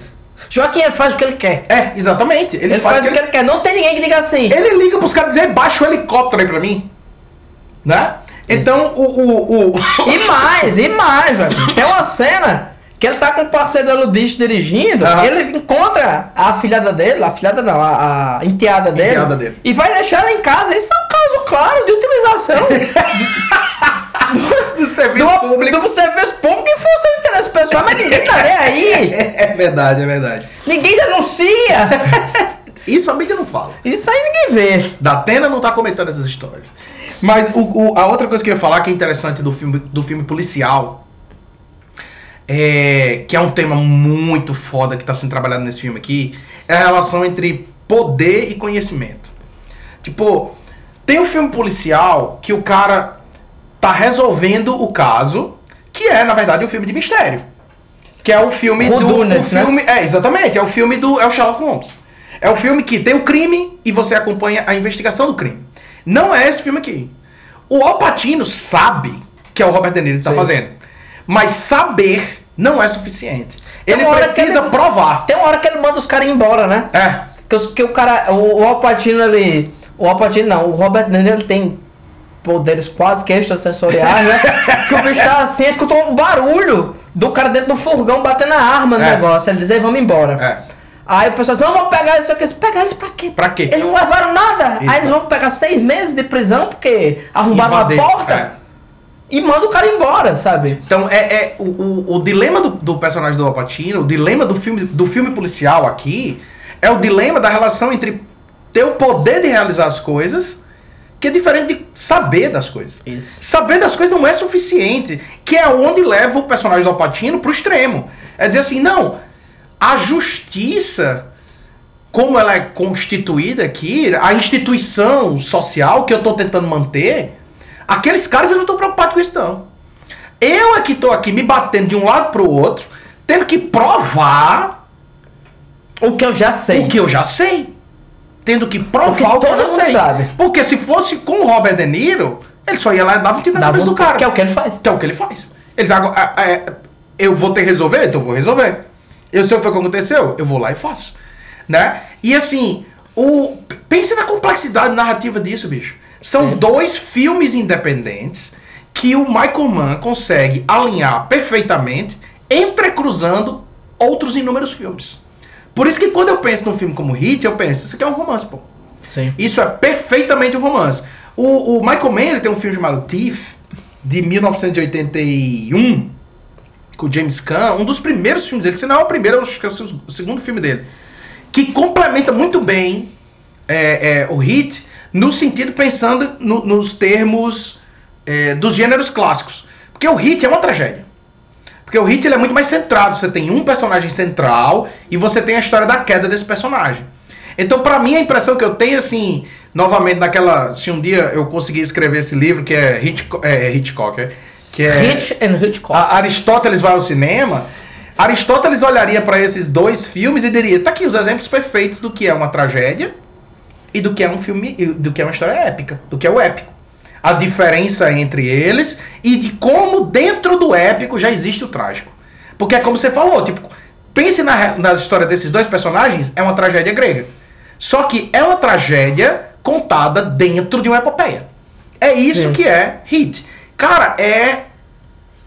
Joaquim ele faz o que ele quer. É, exatamente. Ele, Ele, faz, o que ele quer. Não tem ninguém que diga assim. ele liga pros caras dizer, baixa o helicóptero aí pra mim. Né? Então, o. o, o... E mais, e mais, Joaquim. Tem uma cena que ele tá com o parceiro dele, o bicho, dirigindo. Ele encontra a filhada dele, a filhada não, a, a enteada dele, Enteada dele. E vai deixar ela em casa. Isso é um caso claro de utilização. Do serviço do, público. do serviço público em função do interesse pessoal, mas ninguém tá nem aí. É verdade, é verdade. Ninguém denuncia. Isso a mídia não fala. Isso aí ninguém vê. Da Atena não tá comentando essas histórias. Mas o, o- a outra coisa que eu ia falar que é interessante do filme, do filme policial é, que é um tema muito foda que tá sendo trabalhado nesse filme aqui, é a relação entre poder e conhecimento. Tipo, tem um filme policial que o cara tá resolvendo o caso, que é, na verdade, um filme de mistério. Que é o filme do. Whodunit, o filme, É, exatamente. É o filme do. É o Sherlock Holmes. É o filme que tem o crime e você acompanha a investigação do crime. Não é esse filme aqui. O Al Pacino sabe que é o Robert De Niro que tá Sim. fazendo. Mas saber não é suficiente. Ele precisa ele- provar. Tem uma hora que ele manda os caras embora, né? É. Que, que o cara, o, o Alpatino ele, o Alpatino não, o Robert De Niro ele tem poderes quase que extrasensoriais, né? que o bicho tá assim, escutou um barulho do cara dentro do furgão batendo a arma no É. negócio. Ele diz, "Ei, vamos embora. É. Aí o pessoal diz, não, vamos pegar isso aqui. Eles Pegar eles pra quê? Pra quê? Eles não levaram nada. Isso. Aí eles vão pegar seis meses de prisão porque arrombaram a porta é. E manda o cara embora, sabe? Então, é, é o, o, o dilema do, do personagem do Al Pacino, o dilema do filme, do filme policial aqui, é o dilema da relação entre ter o poder de realizar as coisas, que é diferente de saber das coisas. Isso. Saber das coisas não é suficiente, que é onde leva o personagem do Al Pacino pro extremo. É dizer assim, não, a justiça, como ela é constituída aqui, a instituição social que eu tô tentando manter, aqueles caras eu não tô preocupado com isso não. Eu é que tô aqui me batendo de um lado pro outro, tendo que provar O que eu já sei. o que eu já sei. Tendo que provar o que eu todo já mundo sei. sabe. Porque se fosse com o Robert De Niro, ele só ia lá e dava um tiro na cabeça do cara. que é o que ele faz. Que é o que ele faz. Eles agora, ah, é, eu vou ter que resolver, então eu vou resolver. Eu sei o que aconteceu, eu vou lá e faço. Né? E assim, o, pense na complexidade narrativa disso, bicho. São dois filmes independentes que o Michael Mann consegue alinhar perfeitamente, entrecruzando outros inúmeros filmes. Por isso que quando eu penso num filme como Hit, eu penso, isso aqui é um romance, pô. Sim. Isso é perfeitamente um romance. O, o Michael Mann ele tem um filme chamado Thief, de 1981, com o James Caan, um dos primeiros filmes dele, se não é o primeiro, acho que é o segundo filme dele, que complementa muito bem é, é, o Hit, no sentido pensando no- nos termos é, dos gêneros clássicos. Porque o Hit é uma tragédia. Porque o Hit é muito mais centrado. Você tem um personagem central e você tem a história da queda desse personagem. Então, pra mim, a impressão que eu tenho, assim, novamente, naquela. Se um dia eu conseguir escrever esse livro, que é, Hitchco é Hitchcock, é, que é. Hitch and Hitchcock. Aristóteles vai ao cinema. Aristóteles olharia pra esses dois filmes e diria: tá aqui os exemplos perfeitos do que é uma tragédia e do que é um filme, e do que é uma história épica, do que é o épico. A diferença entre eles e de como dentro do épico já existe o trágico. Porque é como você falou, tipo, pense na, na história desses dois personagens, é uma tragédia grega. Só que é uma tragédia contada dentro de uma epopeia. É isso Sim. que é Hit. Cara, é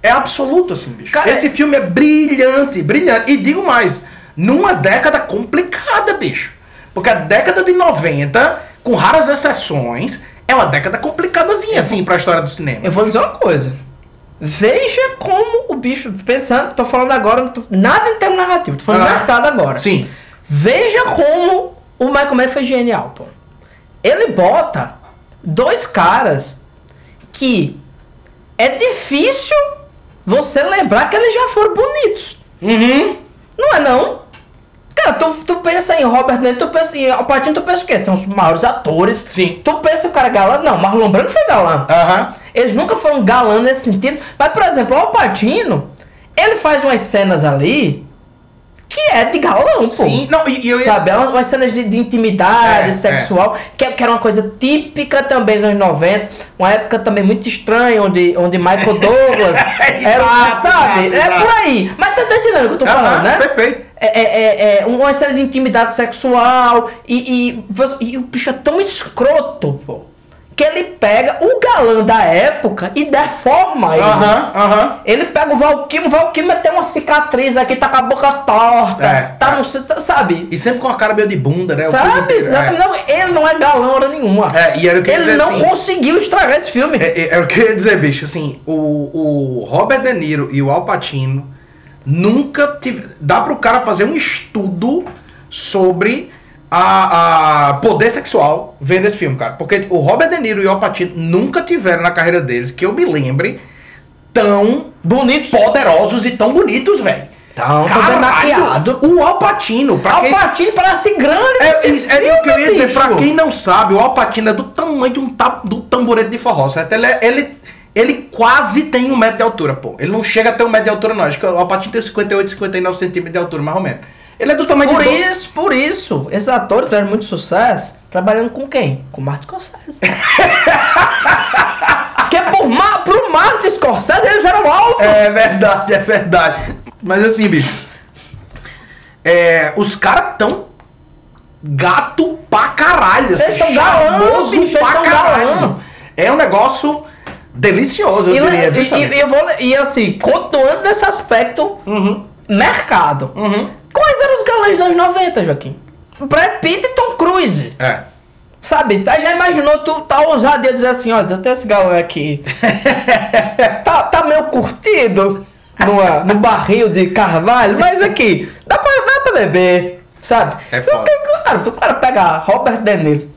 é absoluto assim, bicho. Cara, Esse filme é brilhante, brilhante. E digo mais, numa década complicada, bicho. Porque a década de 90, com raras exceções, é uma década complicadazinha, assim, pra história do cinema. Eu vou dizer uma coisa. Veja como o bicho. Pensando, tô falando agora, não tô- nada em termos narrativos, tô falando Ah. do mercado agora. Sim. Veja como o Michael Mann foi genial, pô. Ele bota dois caras que é difícil você lembrar que eles já foram bonitos. Uhum. Não é não? Cara, tu, tu pensa em Robert Niro, tu pensa em Alpatino, tu pensa o quê? São os maiores atores. Sim. Tu pensa o cara é galã? Não, Marlon Brando foi galã. Aham. Eles nunca foram galã nesse sentido. Mas, por exemplo, o Alpatino, ele faz umas cenas ali que é de galão, pô. Sim. Não, e, eu Sabe, é umas, umas cenas de, de intimidade É, sexual, que, que era uma coisa típica também dos anos 90, uma época também muito estranha, onde, onde Michael Douglas era, Exato, sabe? exato, É exato. por aí. Mas tá, entendendo o que eu tô falando, né? Perfeito. É, é, é, é uma série de intimidade sexual e, e, e o bicho é tão escroto, pô, que ele pega o galã da época e deforma ele. Aham, aham. Ele pega o Valkyrie, o Valkyrie tem uma cicatriz aqui, tá com a boca torta, É, tá é. um, sabe? E sempre com a cara meio de bunda, né? Sabe? inteiro, é. Não, ele não é galã hora nenhuma. É, e era o que ele não assim- conseguiu estragar esse filme. É o que eu ia dizer, bicho, assim, o, o Robert De Niro e o Al Pacino nunca tive, dá pro cara fazer um estudo sobre a, a poder sexual vendo esse filme, cara. Porque o Robert De Niro e o Al Pacino nunca tiveram na carreira deles, que eu me lembre, tão Bonito. poderosos e tão bonitos, velho. Tão bem maquiado. O Al Pacino, pra Al quem... Pacino parece grande É, é, é o que eu ia dizer, pra quem não sabe, o Alpatino é do tamanho de um ta, do tamborete de forró, certo? Ele, é- ele, ele quase tem um metro de altura, pô. Ele não chega a ter um metro de altura, não. Acho que o Alpatino tem 58, 59 centímetros de altura, mais ou menos. Ele é do tamanho Por de... do- isso, por isso, esses atores fizeram muito sucesso trabalhando com quem? Com Martin Scorsese. Porque por Ma pro Martin Scorsese eles eram altos. É verdade, é verdade. Mas assim, bicho. É, os caras tão gato pra caralho. assim, Eles tão galã, bicho, eles tão galã. É um negócio delicioso, eu E, diria. e- justamente. e- eu vou, e assim, continuando nesse aspecto, Uhum, mercado. uhum. Quais eram os galãs dos anos 90, Joaquim? Brad Pitt e Tom Cruise. É. Sabe, tá, já imaginou tu tá ousado de dizer assim, olha, tenho esse galão aqui. tá, tá meio curtido numa, no barril de carvalho, mas aqui, dá pra, dá pra beber, sabe? É foda. cara, o cara pega Robert De Niro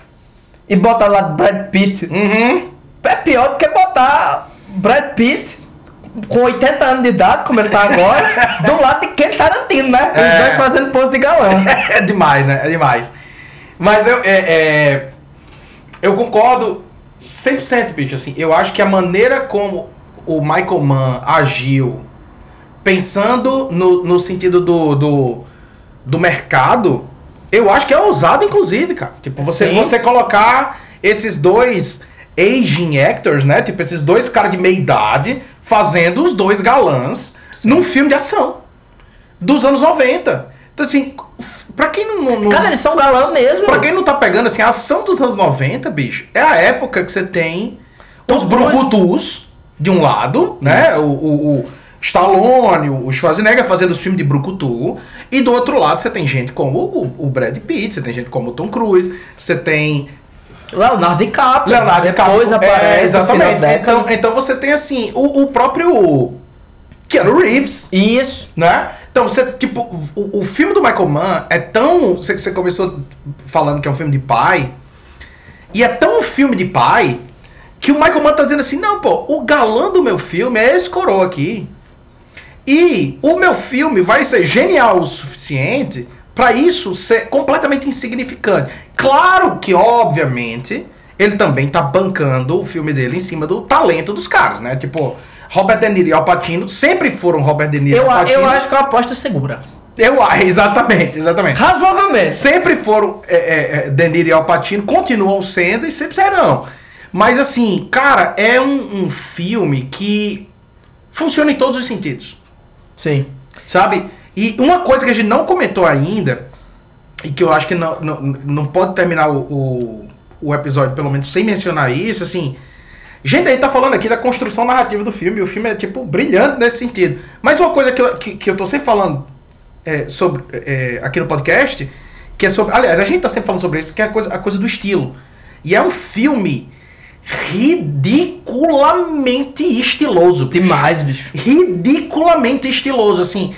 e bota lá Brad Pitt, Uhum. é pior do que botar Brad Pitt com 80 anos de idade, como ele tá agora, do lado de Ken Tarantino, né? Os É. dois fazendo pose de galã. É demais, né? É demais. Mas eu, é, é, eu concordo 100%, bicho. Assim, eu acho que a maneira como o Michael Mann agiu, pensando no, no sentido do, do, do mercado, eu acho que é ousado, inclusive, cara. Tipo, você, Sim. você colocar esses dois aging actors, né? Tipo, esses dois caras de meia idade fazendo os dois galãs num filme de ação dos anos 90. Então, assim, pra quem não. não, Cara, eles são galã mesmo. pra quem não tá pegando, assim, a ação dos anos 90, bicho, é a época que você tem os brucutus de um lado, né? O, o, o Stallone, o Schwarzenegger fazendo os filmes de brucutu. E do outro lado você tem gente como o, o Brad Pitt, você tem gente como o Tom Cruise, você tem Leonardo DiCaprio. Leonardo Depois DiCaprio. aparece É, no final exatamente. Então, então você tem, assim, o, o próprio Keanu Reeves, Isso. né? Então você, tipo, o, o filme do Michael Mann é tão. Você, você começou falando que é um filme de pai. E é tão um filme de pai que o Michael Mann tá dizendo assim: não, pô, o galã do meu filme é esse coroa aqui. E o meu filme vai ser genial o suficiente pra isso ser completamente insignificante. Claro que, obviamente, ele também tá bancando o filme dele em cima do talento dos caras, né? Tipo, Robert De Niro e Al Pacino sempre foram Robert De Niro e Eu, Al a- Pacino. eu acho que é uma aposta segura. Eu acho, exatamente, exatamente. Razoavelmente. Sempre foram é, é, é, De Niro e Al Pacino, continuam sendo e sempre serão. Mas assim, cara, é um, um filme que funciona em todos os sentidos, Sim. sabe? E uma coisa que a gente não comentou ainda, e que eu acho que não, não, não pode terminar o, o, o episódio, pelo menos, sem mencionar isso, assim. Gente, a gente tá falando aqui da construção narrativa do filme, e o filme é, tipo, brilhante nesse sentido. Mas uma coisa que eu, que, que eu tô sempre falando é, sobre é, aqui no podcast, que é sobre. Aliás, a gente tá sempre falando sobre isso, que é a coisa, a coisa do estilo. E é um filme ridiculamente estiloso. bicho. Demais, bicho. Ridiculamente estiloso, assim.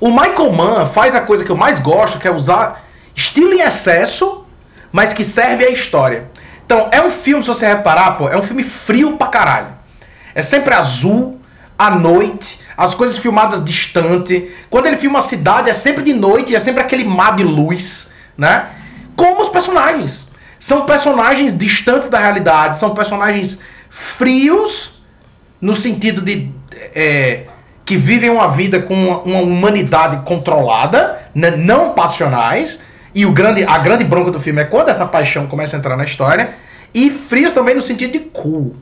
O Michael Mann faz a coisa que eu mais gosto, que é usar estilo em excesso, mas que serve à história. Então, é um filme, se você reparar, pô, é um filme frio pra caralho. É sempre azul, à noite, as coisas filmadas distante. Quando ele filma a cidade, é sempre de noite é sempre aquele mar de luz, né? Como os personagens. São personagens distantes da realidade, são personagens frios, no sentido de é, que vivem uma vida com uma, uma humanidade controlada, né, não passionais. E o grande, a grande bronca do filme é quando essa paixão começa a entrar na história. E frios também no sentido de cool,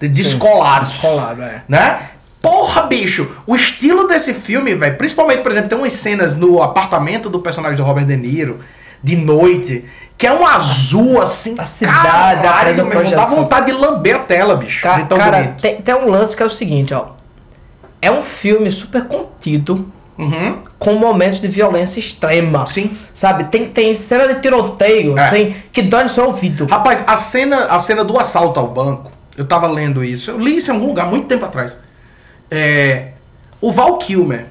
de descolados. descolado, é. Né? Porra, bicho! O estilo desse filme, velho, principalmente, por exemplo, tem umas cenas no apartamento do personagem do Robert De Niro, de noite, que é um azul assim. A cidade, caralho, meu irmão, dá vontade de lamber a tela, bicho. Ca- cara, tem, tem um lance que é o seguinte, ó. É um filme super contido, Uhum. com momentos de violência extrema. Sim. Sabe? Tem, tem cena de tiroteio É. tem, que dói no seu ouvido. Rapaz, a cena, a cena do assalto ao banco, eu tava lendo isso, eu li isso em algum lugar muito tempo atrás. É, o Val Kilmer,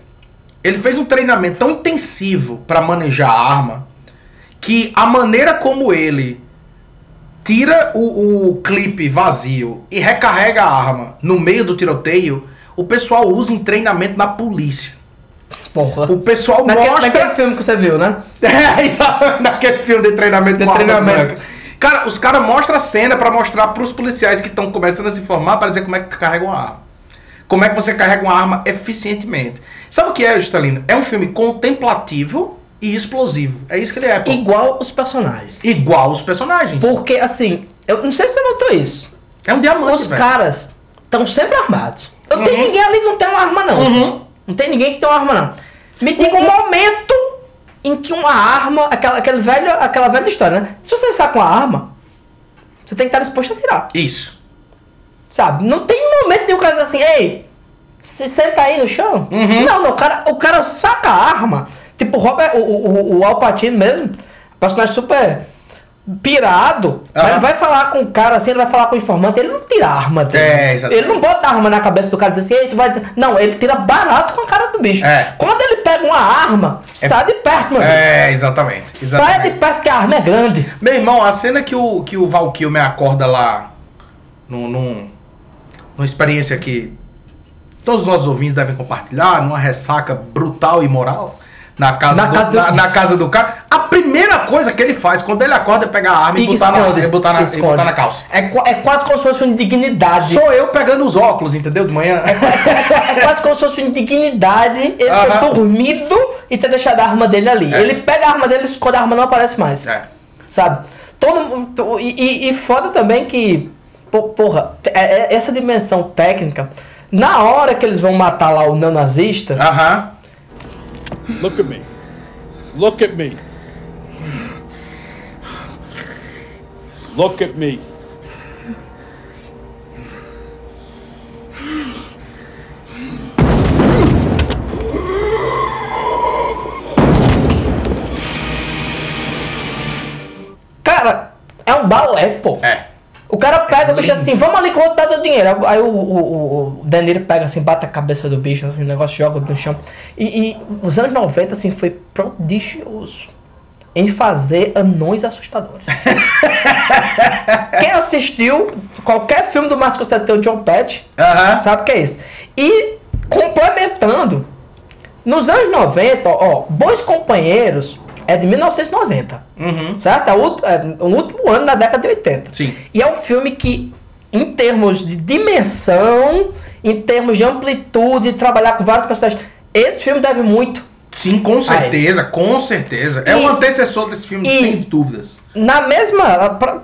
ele fez um treinamento tão intensivo pra manejar a arma que a maneira como ele tira o, o clipe vazio e recarrega a arma no meio do tiroteio, o pessoal usa em treinamento na polícia. Porra. O pessoal Naquele, mostra naquele filme que você viu, né? é, exato, naquele filme de treinamento De com treinamento. Cara, os caras mostram a cena pra mostrar pros policiais que estão começando a se formar para dizer como é que carrega uma arma. Como é que você carrega uma arma eficientemente. Sabe o que é, Juscelino? É um filme contemplativo e explosivo. É isso que ele é, pô. Igual os personagens. Igual os personagens. Porque, assim, eu não sei se você notou isso. É um diamante, Os velho. caras estão sempre armados. Não tem Uhum. ninguém ali que não tem uma arma, não. Uhum. Não tem ninguém que tem uma arma, não. Me diga um momento em que uma arma, aquela, aquele velho, aquela velha história, né? Se você está com uma arma, você tem que estar disposto a tirar. Isso. Sabe? Não tem momento nenhum cara diz assim, ei, você senta aí no chão. Uhum. Não, não, o cara, o cara saca a arma. Tipo, o, Robert, o, o, o Al Pacino mesmo, personagem super pirado. Ele vai falar com o cara assim, ele vai falar com o informante, ele não tira a arma dele. É, exatamente. Ele não bota a arma na cabeça do cara e diz assim, ei, tu vai dizer. Não, ele tira barato com a cara do bicho. É. Quando ele pega uma arma, sai de perto, meu. É, exatamente. Sai de exatamente. perto que a arma é grande. Meu irmão, a cena que o, que o Val Kilmer acorda lá num, num, numa experiência que todos os nossos ouvintes devem compartilhar, numa ressaca brutal e moral, na casa, Na do, casa do- na, na casa do cara, a primeira coisa que ele faz quando ele acorda é pegar a arma e, E botar, esconde, na, botar, na, esconde. botar na calça. É, é quase como se fosse uma indignidade. Sou eu pegando os óculos, entendeu? De manhã. É quase como se fosse uma indignidade ele ter Aham. dormido e ter deixado a arma dele ali. É. Ele pega a arma dele e quando a arma não aparece mais. É. Sabe? Todo, e, e, foda também que, porra, é- é- essa dimensão técnica, na hora que eles vão matar lá o neonazista, Aham. Look at me. Look at me. Look at me. cara, é um balé, pô. É. O cara pega o bicho assim, vamos ali que eu vou dar teu dinheiro. Aí o, o, o, Danilo pega assim, bate a cabeça do bicho, assim, o negócio joga no chão. E, e os anos 90, assim, foi prodigioso em fazer anões assustadores. Quem assistiu qualquer filme do Martin Scorsese tem o John Patch, Aham. sabe o que é isso? E complementando, nos anos 90, ó, Bons Companheiros é de 1990. Uhum. Certo? É o, é o último ano da década de 80. Sim. E é um filme que, em termos de dimensão, em termos de amplitude, trabalhar com vários personagens, esse filme deve muito. Sim, com certeza, com certeza. É E- o antecessor desse filme, e- sem dúvidas. Na mesma.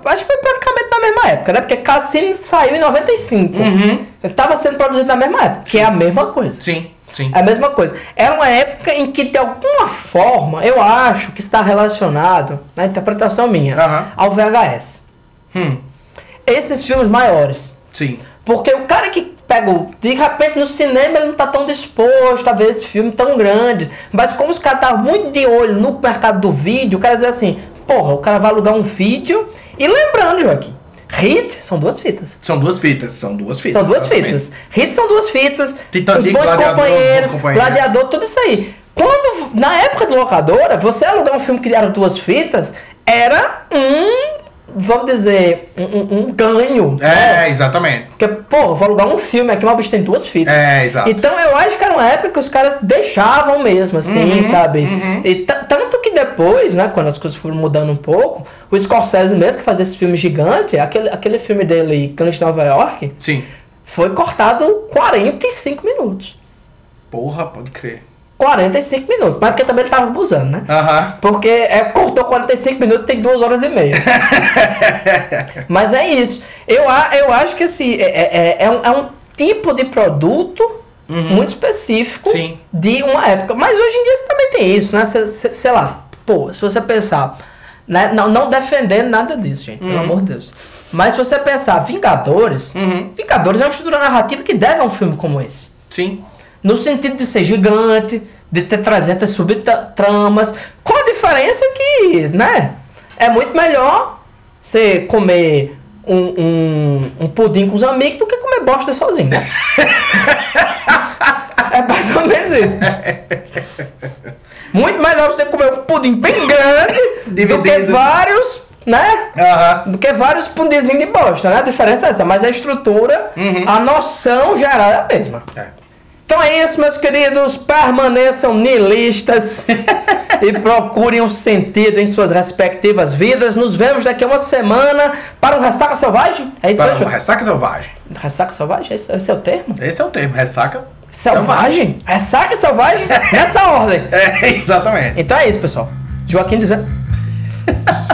Acho que foi praticamente na mesma época, né? Porque Cassino saiu em 95. Uhum. Ele tava sendo produzido na mesma época, que é a mesma coisa. Sim, sim. É a mesma coisa. Era uma época em que, de alguma forma, eu acho que está relacionado, na interpretação minha, ao VHS. Hum, Esses filmes maiores. sim. Porque o cara que pega, de repente no cinema ele não tá tão disposto a ver esse filme tão grande. Mas como os caras estavam muito de olho no mercado do vídeo, o cara diz assim, porra, o cara vai alugar um vídeo. E lembrando, Joaquim, hit são duas fitas. São duas fitas, são duas fitas. São duas exatamente. fitas. Hit são duas fitas. Titanic, os bons Gladiador, companheiros, Bons Companheiros. gladiador, tudo isso aí. Quando, na época de locadora, você alugar um filme que era duas fitas, era um, vamos dizer, um, um- ganho. né? É, exatamente. Porque, pô, vou alugar um filme aqui, o bicho tem duas fitas. É, exato. Então eu acho que era uma época que os caras deixavam mesmo, assim, Uhum, sabe? uhum. E ta- tanto que depois, né, quando as coisas foram mudando um pouco, o Scorsese mesmo, que fazia esse filme gigante, aquele, aquele filme dele, Cães de Nova York, Sim. foi cortado 45 minutos. Porra, pode crer. 45 minutos. Mas porque também ele tava abusando, né? Aham. Porque é, cortou 45 minutos tem 2 horas e meia. Mas é isso. Eu, eu acho que assim, é, é, é um, é um tipo de produto muito específico Uhum. Sim. de uma época. Mas hoje em dia você também tem isso, né? Cê- cê- sei lá, pô, se você pensar, né? não, não defendendo nada disso, gente, pelo amor de Deus. Mas se você pensar, Vingadores, Uhum. Vingadores é uma estrutura narrativa que deve a um filme como esse. Sim. No sentido de ser gigante, de ter 300 subtramas, com a diferença que, né, é muito melhor você comer um, um, um pudim com os amigos do que comer bosta sozinho, né? é mais ou menos isso. Muito melhor você comer um pudim bem grande do que Dividido. vários, né? Aham. Do que vários pudinzinhos de bosta, né? A diferença é essa, mas a estrutura, a noção geral é a mesma. É. Então é isso, meus queridos. Permaneçam nihilistas e procurem um sentido em suas respectivas vidas. Nos vemos daqui a uma semana para um Ressaca Selvagem. É isso Para mesmo? um ressaca selvagem. Ressaca Selvagem? Esse, esse é o termo? Esse é o termo, ressaca Selvagem? Ressaca Selvagem? Nessa ordem. É, exatamente. Então é isso, pessoal. Joaquim dizendo.